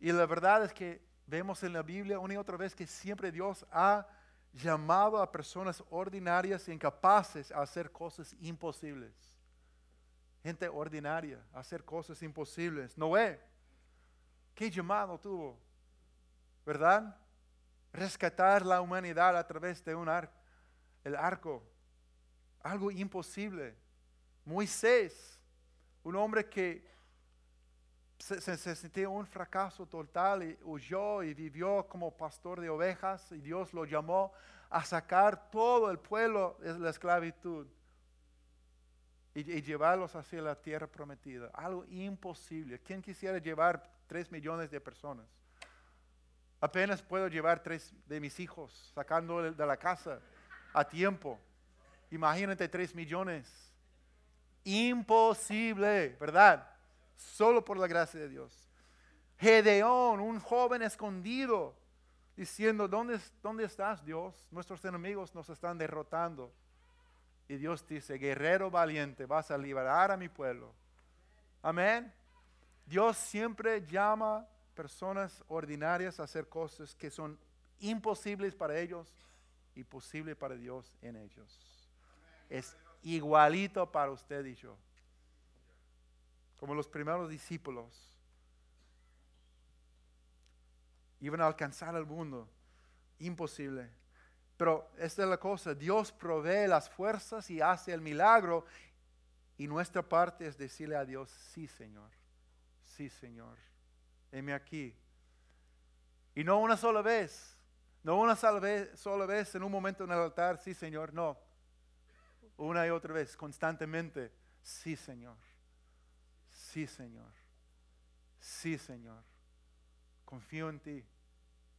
Y la verdad es que vemos en la Biblia una y otra vez que siempre Dios ha llamado a personas ordinarias e incapaces a hacer cosas imposibles. Gente ordinaria a hacer cosas imposibles. Noé, ¿qué llamado tuvo? ¿Verdad? Rescatar la humanidad a través de un arco, el arco, algo imposible. Moisés, un hombre que se, se, sintió un fracaso total y huyó y vivió como pastor de ovejas y Dios lo llamó a sacar todo el pueblo de la esclavitud y, y, llevarlos hacia la tierra prometida. Algo imposible. ¿Quién quisiera llevar tres millones de personas? Apenas puedo llevar tres de mis hijos sacando de la casa a tiempo. Imagínate tres millones. Imposible, ¿verdad? Solo por la gracia de Dios. Gedeón, un joven escondido, diciendo, ¿dónde, ¿dónde estás Dios? Nuestros enemigos nos están derrotando. Y Dios dice, guerrero valiente, vas a liberar a mi pueblo. Amén. Dios siempre llama personas ordinarias a hacer cosas que son imposibles para ellos y posibles para Dios en ellos. Es igualito para usted y yo. Como los primeros discípulos iban a alcanzar al mundo. Imposible. Pero esta es la cosa, Dios provee las fuerzas y hace el milagro y nuestra parte es decirle a Dios, sí Señor, sí Señor heme aquí. Y no una sola vez, no una sola vez, sola vez en un momento en el altar, sí Señor, no. Una y otra vez, constantemente, sí Señor, sí Señor, sí Señor, confío en ti.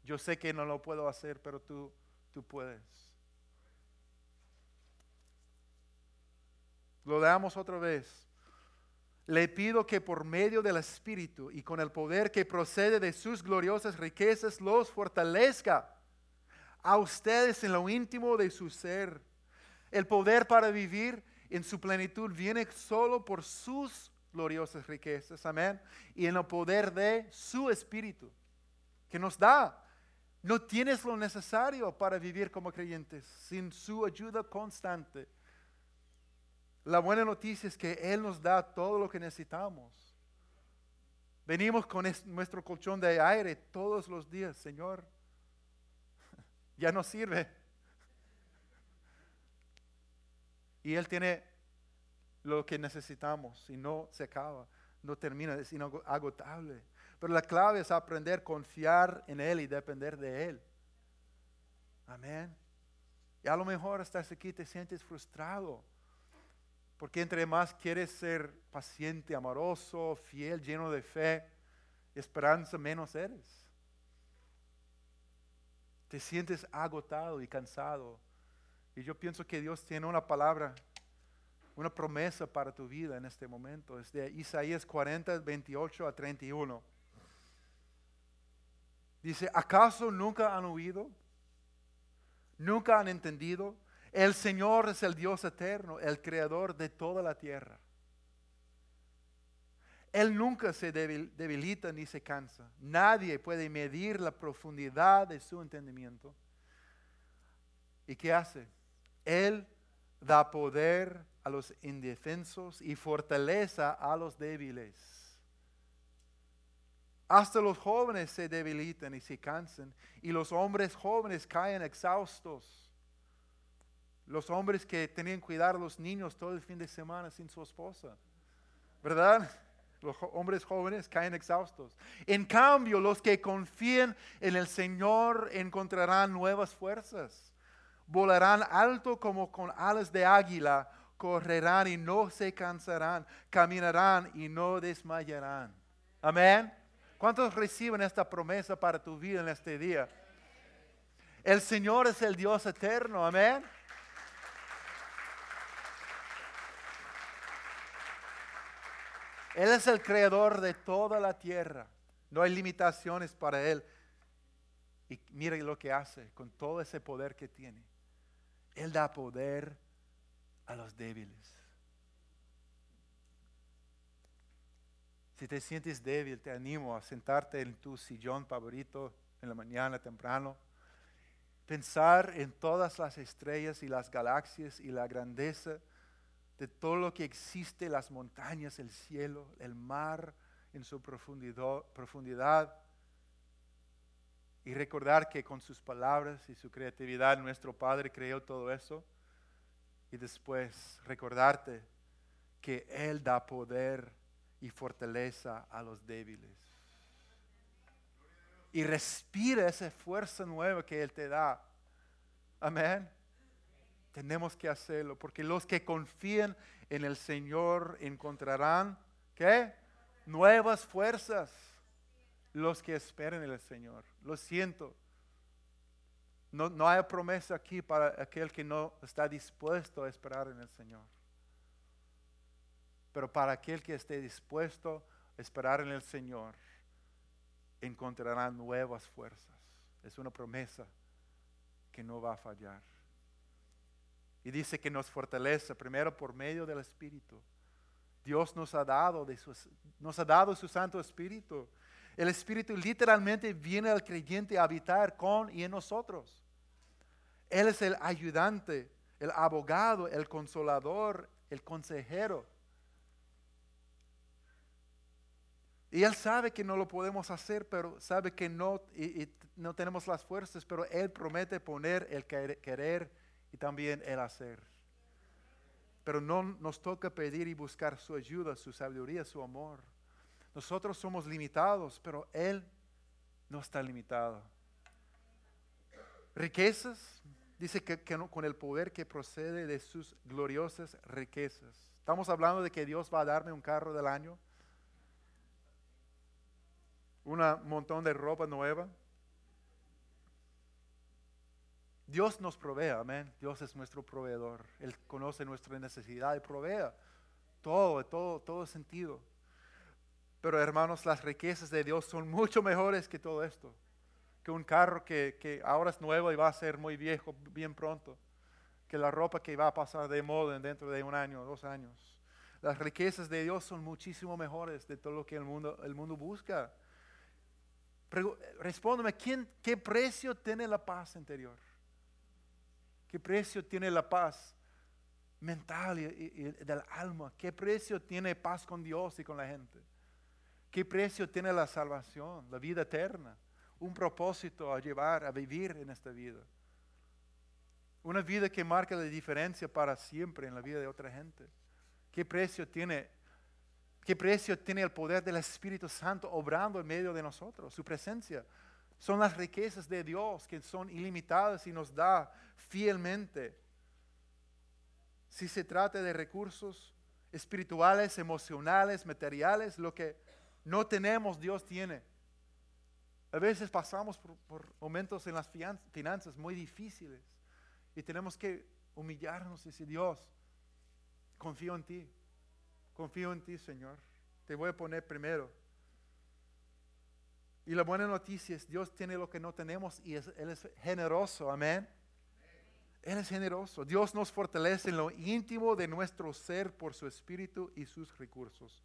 Yo sé que no lo puedo hacer, pero tú, tú puedes. Lo damos otra vez. Le pido que por medio del Espíritu y con el poder que procede de sus gloriosas riquezas los fortalezca a ustedes en lo íntimo de su ser. El poder para vivir en su plenitud viene solo por sus gloriosas riquezas, amén, y en el poder de su Espíritu que nos da. No tienes lo necesario para vivir como creyentes sin su ayuda constante. La buena noticia es que Él nos da todo lo que necesitamos. Venimos con nuestro colchón de aire todos los días, Señor. Ya no sirve. Y Él tiene lo que necesitamos y no se acaba, no termina, es inagotable. Pero la clave es aprender a confiar en Él y depender de Él. Amén. Y a lo mejor estás aquí y te sientes frustrado porque entre más quieres ser paciente, amoroso, fiel, lleno de fe, esperanza, menos eres. Te sientes agotado y cansado. Y yo pienso que Dios tiene una palabra, una promesa para tu vida en este momento. Es de Isaías 40, 28 a 31. Dice, ¿acaso nunca han oído? ¿Nunca han entendido? El Señor es el Dios eterno, el creador de toda la tierra. Él nunca se debilita ni se cansa. Nadie puede medir la profundidad de su entendimiento. ¿Y qué hace? Él da poder a los indefensos y fortaleza a los débiles. Hasta los jóvenes se debilitan y se cansan y los hombres jóvenes caen exhaustos. Los hombres que tenían que cuidar a los niños todo el fin de semana sin su esposa. ¿Verdad? Los hombres jóvenes caen exhaustos. En cambio, los que confían en el Señor encontrarán nuevas fuerzas. Volarán alto como con alas de águila. Correrán y no se cansarán. Caminarán y no desmayarán. Amén. ¿Cuántos reciben esta promesa para tu vida en este día? El Señor es el Dios eterno. Amén. Él es el creador de toda la tierra. No hay limitaciones para Él. Y mire lo que hace con todo ese poder que tiene. Él da poder a los débiles. Si te sientes débil, te animo a sentarte en tu sillón favorito en la mañana temprano. Pensar en todas las estrellas y las galaxias y la grandeza de todo lo que existe, las montañas, el cielo, el mar en su profundidad. Y recordar que con sus palabras y su creatividad nuestro Padre creó todo eso. Y después recordarte que Él da poder y fortaleza a los débiles. Y respira esa fuerza nueva que Él te da. Amén. Tenemos que hacerlo, porque los que confían en el Señor encontrarán, ¿qué? Nuevas fuerzas. Los que esperan en el Señor. Lo siento. No, no hay promesa aquí para aquel que no está dispuesto a esperar en el Señor. Pero para aquel que esté dispuesto a esperar en el Señor, encontrarán nuevas fuerzas. Es una promesa que no va a fallar. Y dice que nos fortalece primero por medio del Espíritu. Dios nos ha dado, de su, nos ha dado su Santo Espíritu. El Espíritu literalmente viene al creyente a habitar con y en nosotros. Él es el ayudante, el abogado, el consolador, el consejero. Y Él sabe que no lo podemos hacer, pero sabe que no, y, no tenemos las fuerzas, pero Él promete poner el querer y también el hacer. Pero no nos toca pedir y buscar su ayuda, su sabiduría, su amor. Nosotros somos limitados, pero Él no está limitado. Riquezas, dice que, con el poder que procede de sus gloriosas riquezas. Estamos hablando de que Dios va a darme un carro del año, un montón de ropa nueva. Dios nos provee, amén. Dios es nuestro proveedor. Él conoce nuestra necesidad y provee todo, todo, todo sentido. Pero hermanos, las riquezas de Dios son mucho mejores que todo esto. Que un carro que, que ahora es nuevo y va a ser muy viejo bien pronto. Que la ropa que va a pasar de moda dentro de un año, dos años. Las riquezas de Dios son muchísimo mejores de todo lo que el mundo, el mundo busca. Respóndeme, ¿quién, ¿qué precio tiene la paz interior? ¿Qué precio tiene la paz mental y, del alma? ¿Qué precio tiene paz con Dios y con la gente? ¿Qué precio tiene la salvación, la vida eterna? Un propósito a llevar, a vivir en esta vida. Una vida que marca la diferencia para siempre en la vida de otra gente. ¿Qué precio tiene? ¿Qué precio tiene el poder del Espíritu Santo obrando en medio de nosotros? Su presencia. Son las riquezas de Dios que son ilimitadas y nos da fielmente. Si se trata de recursos espirituales, emocionales, materiales, lo que no tenemos, Dios tiene. A veces pasamos por, momentos en las finanzas muy difíciles y tenemos que humillarnos y decir, Dios, confío en ti, confío en ti, Señor, te voy a poner primero. Y la buena noticia es, Dios tiene lo que no tenemos y Él es generoso, amén. Él es generoso. Dios nos fortalece en lo íntimo de nuestro ser por su espíritu y sus recursos.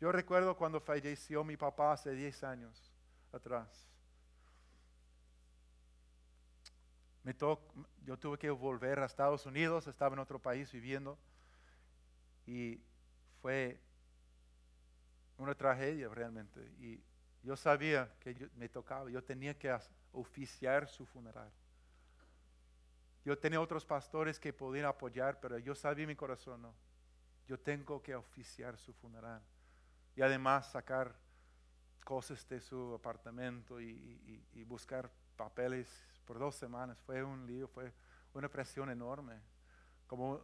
Yo recuerdo cuando falleció mi papá hace 10 años atrás. Yo tuve que volver a Estados Unidos, estaba en otro país viviendo y fue una tragedia realmente. Y yo sabía que me tocaba, yo tenía que oficiar su funeral. Yo tenía otros pastores que podían apoyar, pero yo sabía en mi corazón, no, yo tengo que oficiar su funeral y además sacar cosas de su apartamento y, buscar papeles por dos semanas. Fue un lío, fue una presión enorme, como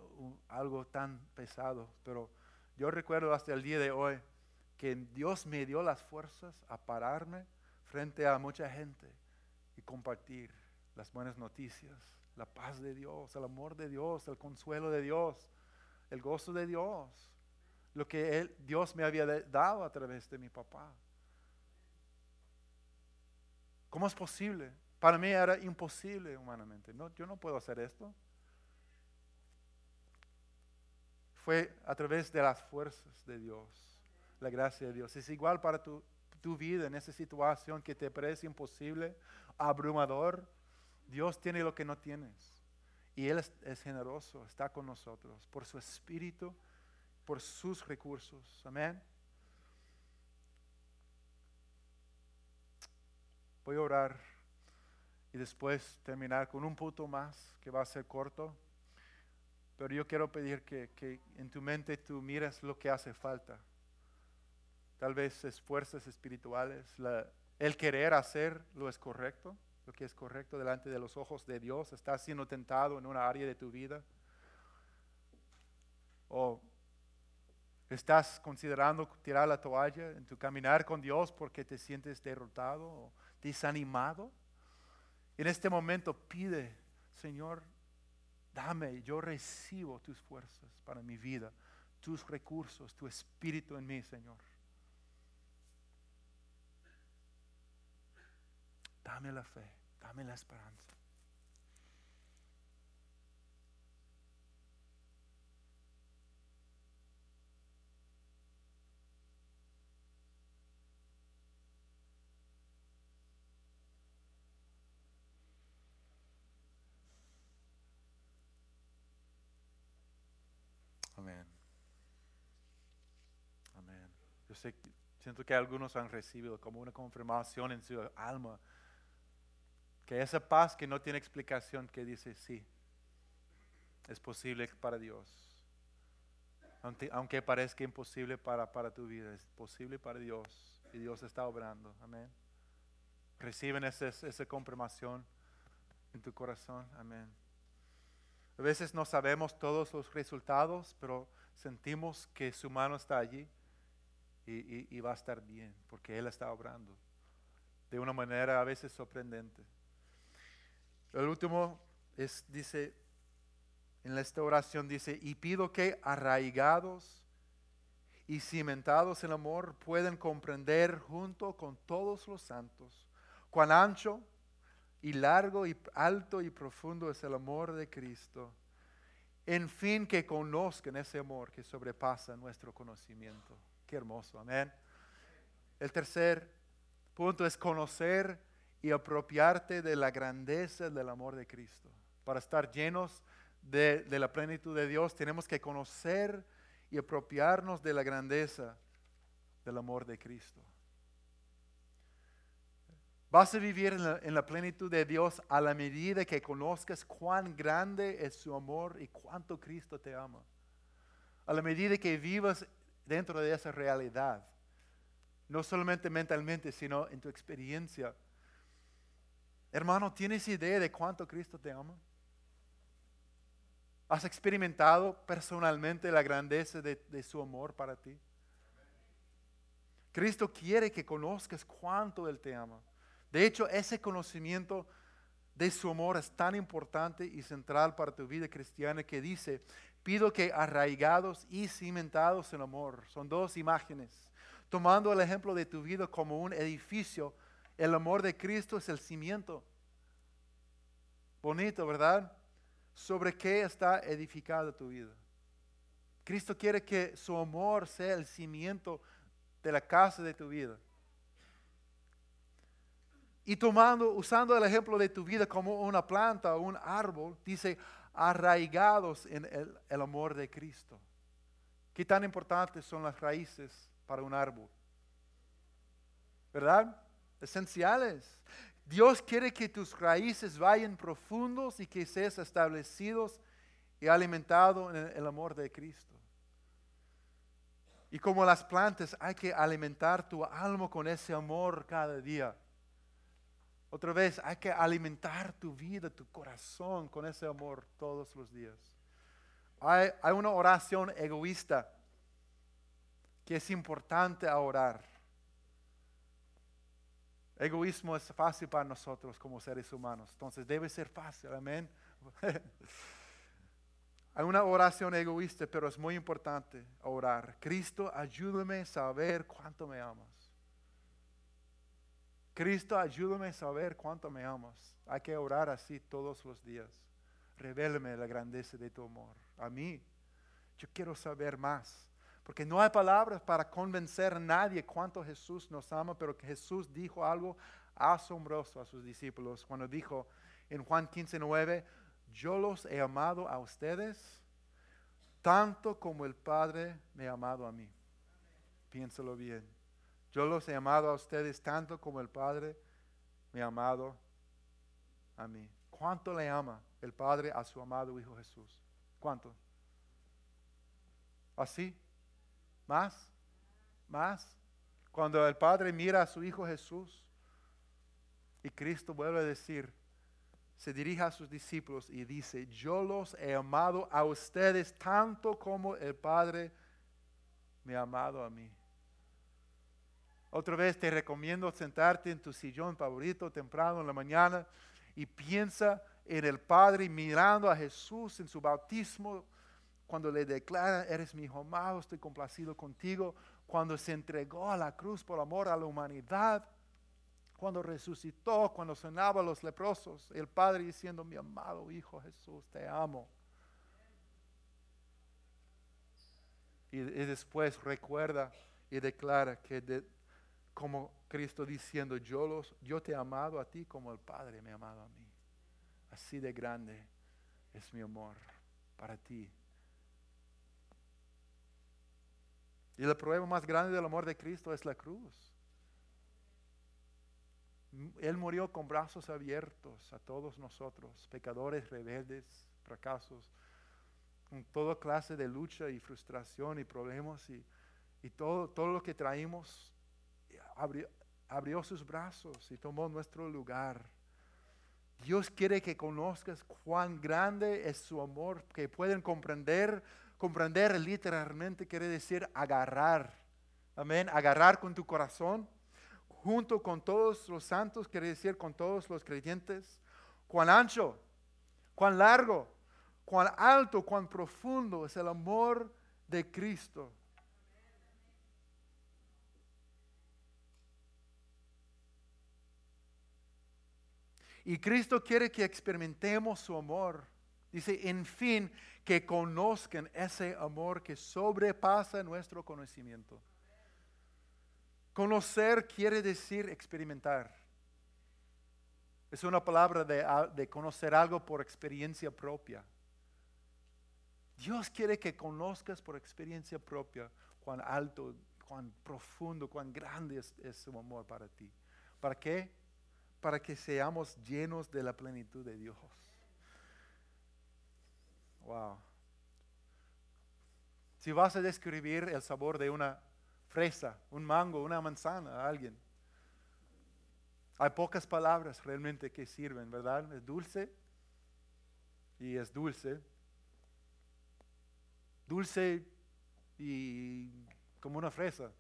algo tan pesado. Pero yo recuerdo hasta el día de hoy que Dios me dio las fuerzas a pararme frente a mucha gente y compartir las buenas noticias, la paz de Dios, el amor de Dios, el consuelo de Dios, el gozo de Dios lo que Dios me había dado a través de mi papá. ¿Cómo es posible? Para mí era imposible humanamente. No, yo no puedo hacer esto. Fue a través de las fuerzas de Dios, la gracia de Dios. Es igual para tu, tu vida en esa situación que te parece imposible, abrumador. Dios tiene lo que no tienes. Y Él es generoso, está con nosotros por su espíritu por sus recursos. Amén. Voy a orar y después terminar con un punto más que va a ser corto. Pero yo quiero pedir que, en tu mente tú mires lo que hace falta. Tal vez esfuerzos espirituales, el querer hacer lo es correcto, lo que es correcto delante de los ojos de Dios. Estás siendo tentado en una área de tu vida. O ¿Estás considerando tirar la toalla en tu caminar con Dios porque te sientes derrotado o desanimado? En este momento pide, Señor, dame, yo recibo tus fuerzas para mi vida, tus recursos, tu espíritu en mí, Señor. Dame la fe, dame la esperanza. Amén. Amén. Yo sé, siento que algunos han recibido como una confirmación en su alma que esa paz que no tiene explicación, que dice sí, es posible para Dios. Aunque, parezca imposible para, para tu vida, es posible para Dios. Y Dios está obrando. Amén. Reciben esa, esa confirmación en tu corazón. Amén. A veces no sabemos todos los resultados, pero sentimos que su mano está allí y, va a estar bien, porque Él está obrando de una manera a veces sorprendente. El último es, dice, en esta oración dice, y pido que arraigados y cimentados en amor puedan comprender junto con todos los santos cuán ancho y largo y alto y profundo es el amor de Cristo. En fin, que conozcan ese amor que sobrepasa nuestro conocimiento. Qué hermoso, amén. El tercer punto es conocer y apropiarte de la grandeza del amor de Cristo. Para estar llenos de, de la plenitud de Dios, tenemos que conocer y apropiarnos de la grandeza del amor de Cristo. Vas a vivir en la, plenitud de Dios a la medida que conozcas cuán grande es su amor y cuánto Cristo te ama. A la medida que vivas dentro de esa realidad, no solamente mentalmente, sino en tu experiencia. Hermano, ¿tienes idea de cuánto Cristo te ama? ¿Has experimentado personalmente la grandeza de, su amor para ti? Cristo quiere que conozcas cuánto Él te ama. De hecho, ese conocimiento de su amor es tan importante y central para tu vida cristiana que dice, pido que arraigados y cimentados en amor, son dos imágenes, tomando el ejemplo de tu vida como un edificio, el amor de Cristo es el cimiento. Bonito, ¿verdad? ¿Sobre qué está edificada tu vida? Cristo quiere que su amor sea el cimiento de la casa de tu vida. Y tomando, usando el ejemplo de tu vida como una planta o un árbol, dice, arraigados en el, amor de Cristo. ¿Qué tan importantes son las raíces para un árbol? ¿Verdad? Esenciales. Dios quiere que tus raíces vayan profundos y que seas establecidos y alimentado en el amor de Cristo. Y como las plantas, hay que alimentar tu alma con ese amor cada día. Otra vez, hay que alimentar tu vida, tu corazón con ese amor todos los días. Hay, una oración egoísta que es importante a orar. Egoísmo es fácil para nosotros como seres humanos, entonces debe ser fácil, amén. Hay una oración egoísta, pero es muy importante orar. Cristo, ayúdame a saber cuánto me amas. Cristo, ayúdame a saber cuánto me amas. Hay que orar así todos los días. Revélame la grandeza de tu amor. A mí, yo quiero saber más. Porque no hay palabras para convencer a nadie cuánto Jesús nos ama, pero que Jesús dijo algo asombroso a sus discípulos cuando dijo en Juan 15, 9, yo los he amado a ustedes tanto como el Padre me ha amado a mí. Piénsalo bien. Yo los he amado a ustedes tanto como el Padre me ha amado a mí. ¿Cuánto le ama el Padre a su amado Hijo Jesús? ¿Cuánto? ¿Así? ¿Más? ¿Más? Cuando el Padre mira a su Hijo Jesús y Cristo vuelve a decir, se dirige a sus discípulos y dice, yo los he amado a ustedes tanto como el Padre me ha amado a mí. Otra vez te recomiendo sentarte en tu sillón favorito temprano en la mañana y piensa en el Padre mirando a Jesús en su bautismo, cuando le declara, eres mi hijo amado, estoy complacido contigo, cuando se entregó a la cruz por amor a la humanidad, cuando resucitó, cuando sonaba a los leprosos, el Padre diciendo, mi amado Hijo Jesús, te amo. Y, después recuerda y declara que como Cristo diciendo, yo, los, yo te he amado a ti como el Padre me ha amado a mí. Así de grande es mi amor para ti. Y la prueba más grande del amor de Cristo es la cruz. Él murió con brazos abiertos a todos nosotros, pecadores, rebeldes, fracasos, con toda clase de lucha y frustración y problemas y, y todo, todo lo que traímos, abrió, abrió sus brazos y tomó nuestro lugar. Dios quiere que conozcas cuán grande es su amor, que pueden comprender. Comprender literalmente quiere decir agarrar. Amén. Agarrar con tu corazón. Junto con todos los santos quiere decir con todos los creyentes. Cuán ancho, cuán largo, cuán alto, cuán profundo es el amor de Cristo. Y Cristo quiere que experimentemos su amor. Dice, en fin, que conozcan ese amor que sobrepasa nuestro conocimiento. Conocer quiere decir experimentar. Es una palabra de, de, conocer algo por experiencia propia. Dios quiere que conozcas por experiencia propia cuán alto, cuán profundo, cuán grande es, es su amor para ti. ¿Para qué? para que seamos llenos de la plenitud de Dios. Wow. Si vas a describir el sabor de una fresa, un mango, una manzana a alguien, hay pocas palabras realmente que sirven, ¿verdad? Es dulce y es dulce. Dulce y como una fresa.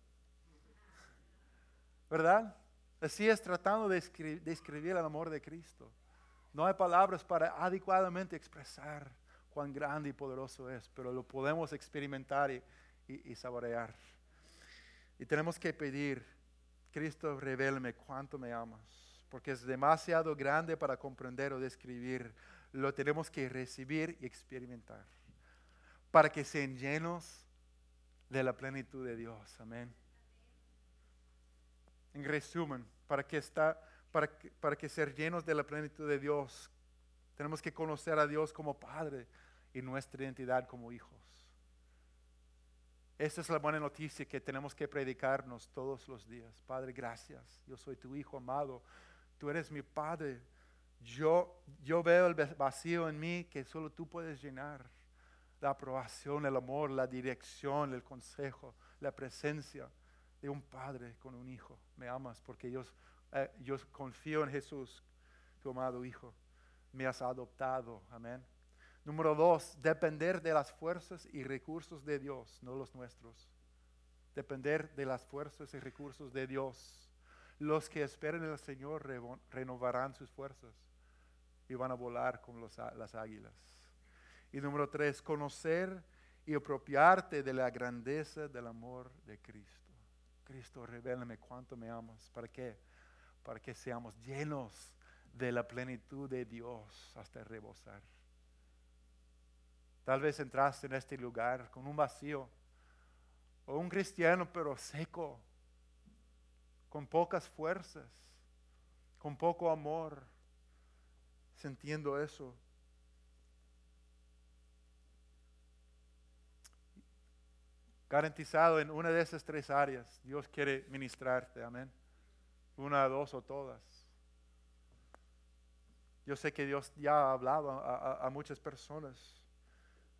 ¿Verdad? Así es tratando de escribir, el amor de Cristo. No hay palabras para adecuadamente expresar cuán grande y poderoso es, pero lo podemos experimentar y, saborear. Y tenemos que pedir, Cristo, revélame cuánto me amas, porque es demasiado grande para comprender o describir. Lo tenemos que recibir y experimentar, para que sean llenos de la plenitud de Dios. Amén. En resumen, para que, está, para, para que ser llenos de la plenitud de Dios, tenemos que conocer a Dios como Padre y nuestra identidad como hijos. Esa es la buena noticia que tenemos que predicarnos todos los días. Padre, gracias. Yo soy tu hijo amado. Tú eres mi Padre. Yo, yo veo el vacío en mí que solo tú puedes llenar. La aprobación, el amor, la dirección, el consejo, la presencia de un padre con un hijo. Me amas porque yo, eh, yo confío en Jesús, tu amado hijo. Me has adoptado. Amén. Número dos, depender de las fuerzas y recursos de Dios, no los nuestros. Depender de las fuerzas y recursos de Dios. Los que esperen en el Señor renovarán sus fuerzas y van a volar como las águilas. Y número tres, conocer y apropiarte de la grandeza del amor de Cristo. Cristo, revélame cuánto me amas. ¿Para qué? Para que seamos llenos de la plenitud de Dios hasta rebosar. Tal vez entraste en este lugar con un vacío, o un cristiano pero seco, con pocas fuerzas, con poco amor, sintiendo eso. garantizado en una de esas tres áreas. Dios quiere ministrarte, amén. Una, dos o todas. Yo sé que Dios ya ha hablado a, muchas personas.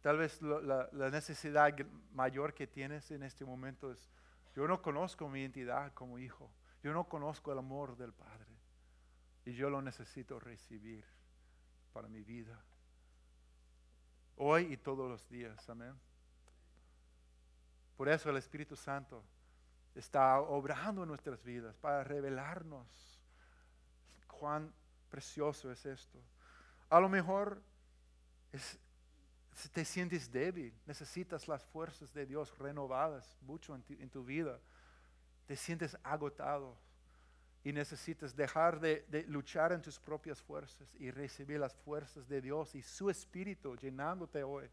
Tal vez la, necesidad mayor que tienes en este momento es, yo no conozco mi identidad como hijo. Yo no conozco el amor del Padre. Y yo lo necesito recibir para mi vida. Hoy y todos los días. Amén. Por eso el Espíritu Santo está obrando en nuestras vidas para revelarnos cuán precioso es esto. A lo mejor te sientes débil, necesitas las fuerzas de Dios renovadas mucho en, tu vida, te sientes agotado y necesitas dejar de, de, luchar en tus propias fuerzas y recibir las fuerzas de Dios y su Espíritu llenándote hoy.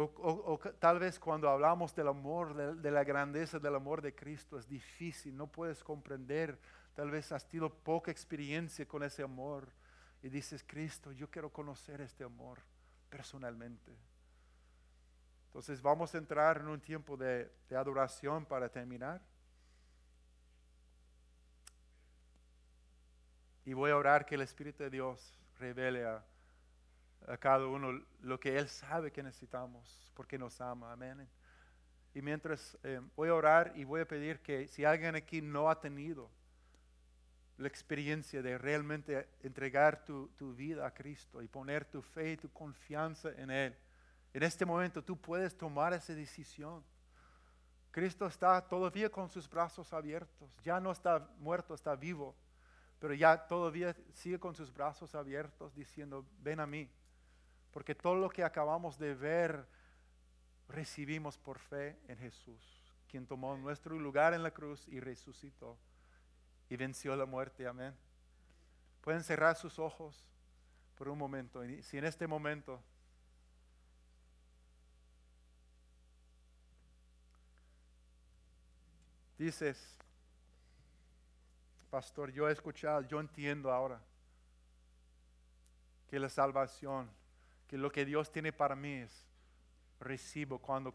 O, tal vez cuando hablamos del amor, de, la grandeza del amor de Cristo, es difícil, no puedes comprender. Tal vez has tenido poca experiencia con ese amor y dices, Cristo, yo quiero conocer este amor personalmente. Entonces vamos a entrar en un tiempo de, adoración para terminar. Y voy a orar que el Espíritu de Dios revele a a cada uno lo que Él sabe que necesitamos, porque nos ama. Amén. Y mientras eh, voy a orar y voy a pedir que si alguien aquí no ha tenido la experiencia de realmente entregar tu, tu vida a Cristo y poner tu fe y tu confianza en Él, en este momento tú puedes tomar esa decisión. Cristo está todavía con sus brazos abiertos, ya no está muerto, está vivo, pero ya todavía sigue con sus brazos abiertos diciendo, ven a mí, porque todo lo que acabamos de ver recibimos por fe en Jesús, quien tomó nuestro lugar en la cruz y resucitó y venció la muerte. Amén. Pueden cerrar sus ojos por un momento. Y si en este momento dices, pastor, yo he escuchado, yo entiendo ahora que la salvación, que lo que Dios tiene para mí es recibo cuando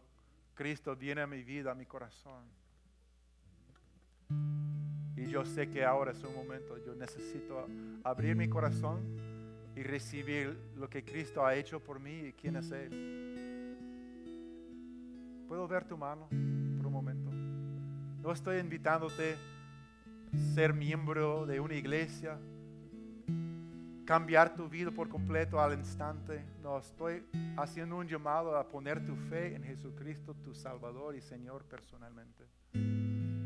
Cristo viene a mi vida, a mi corazón. Y yo sé que ahora es un momento, yo necesito abrir mi corazón y recibir lo que Cristo ha hecho por mí y quién es Él. ¿Puedo ver tu mano por un momento? No estoy invitándote a ser miembro de una iglesia, cambiar tu vida por completo al instante. No, estoy haciendo un llamado a poner tu fe en Jesucristo, tu Salvador y Señor personalmente.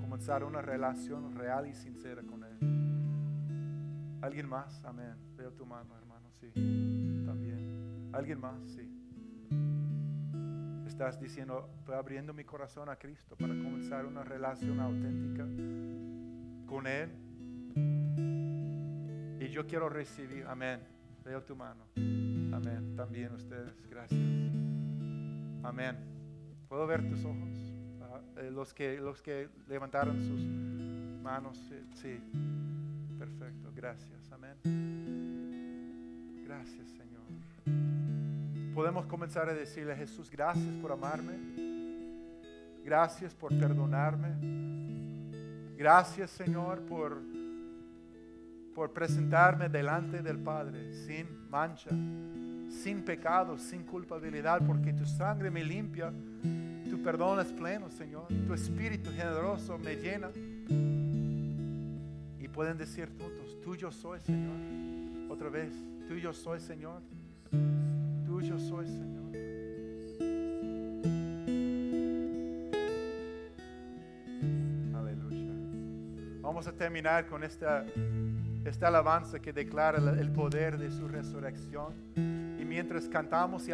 Comenzar una relación real y sincera con Él. ¿Alguien más? Amén. Veo tu mano, hermano. Sí, también. ¿Alguien más? Sí estás diciendo, estoy abriendo mi corazón a Cristo para comenzar una relación auténtica con Él. Y yo quiero recibir, amén. Veo tu mano. Amén. También ustedes, gracias. Amén. ¿Puedo ver tus ojos? Eh, los, que, los que levantaron sus manos, sí. Perfecto, gracias. Amén. Gracias, Señor podemos comenzar a decirle Jesús, gracias por amarme, gracias por perdonarme, gracias Señor por, por presentarme delante del Padre sin mancha, sin pecado, sin culpabilidad, porque tu sangre me limpia, perdón es pleno Señor, tu espíritu generoso me llena. Y pueden decir juntos, tuyo soy Señor, otra vez, tuyo soy Señor tuyo soy, Señor. Aleluya. Vamos a terminar con esta, esta alabanza que declara el poder de su resurrección. Y mientras cantamos y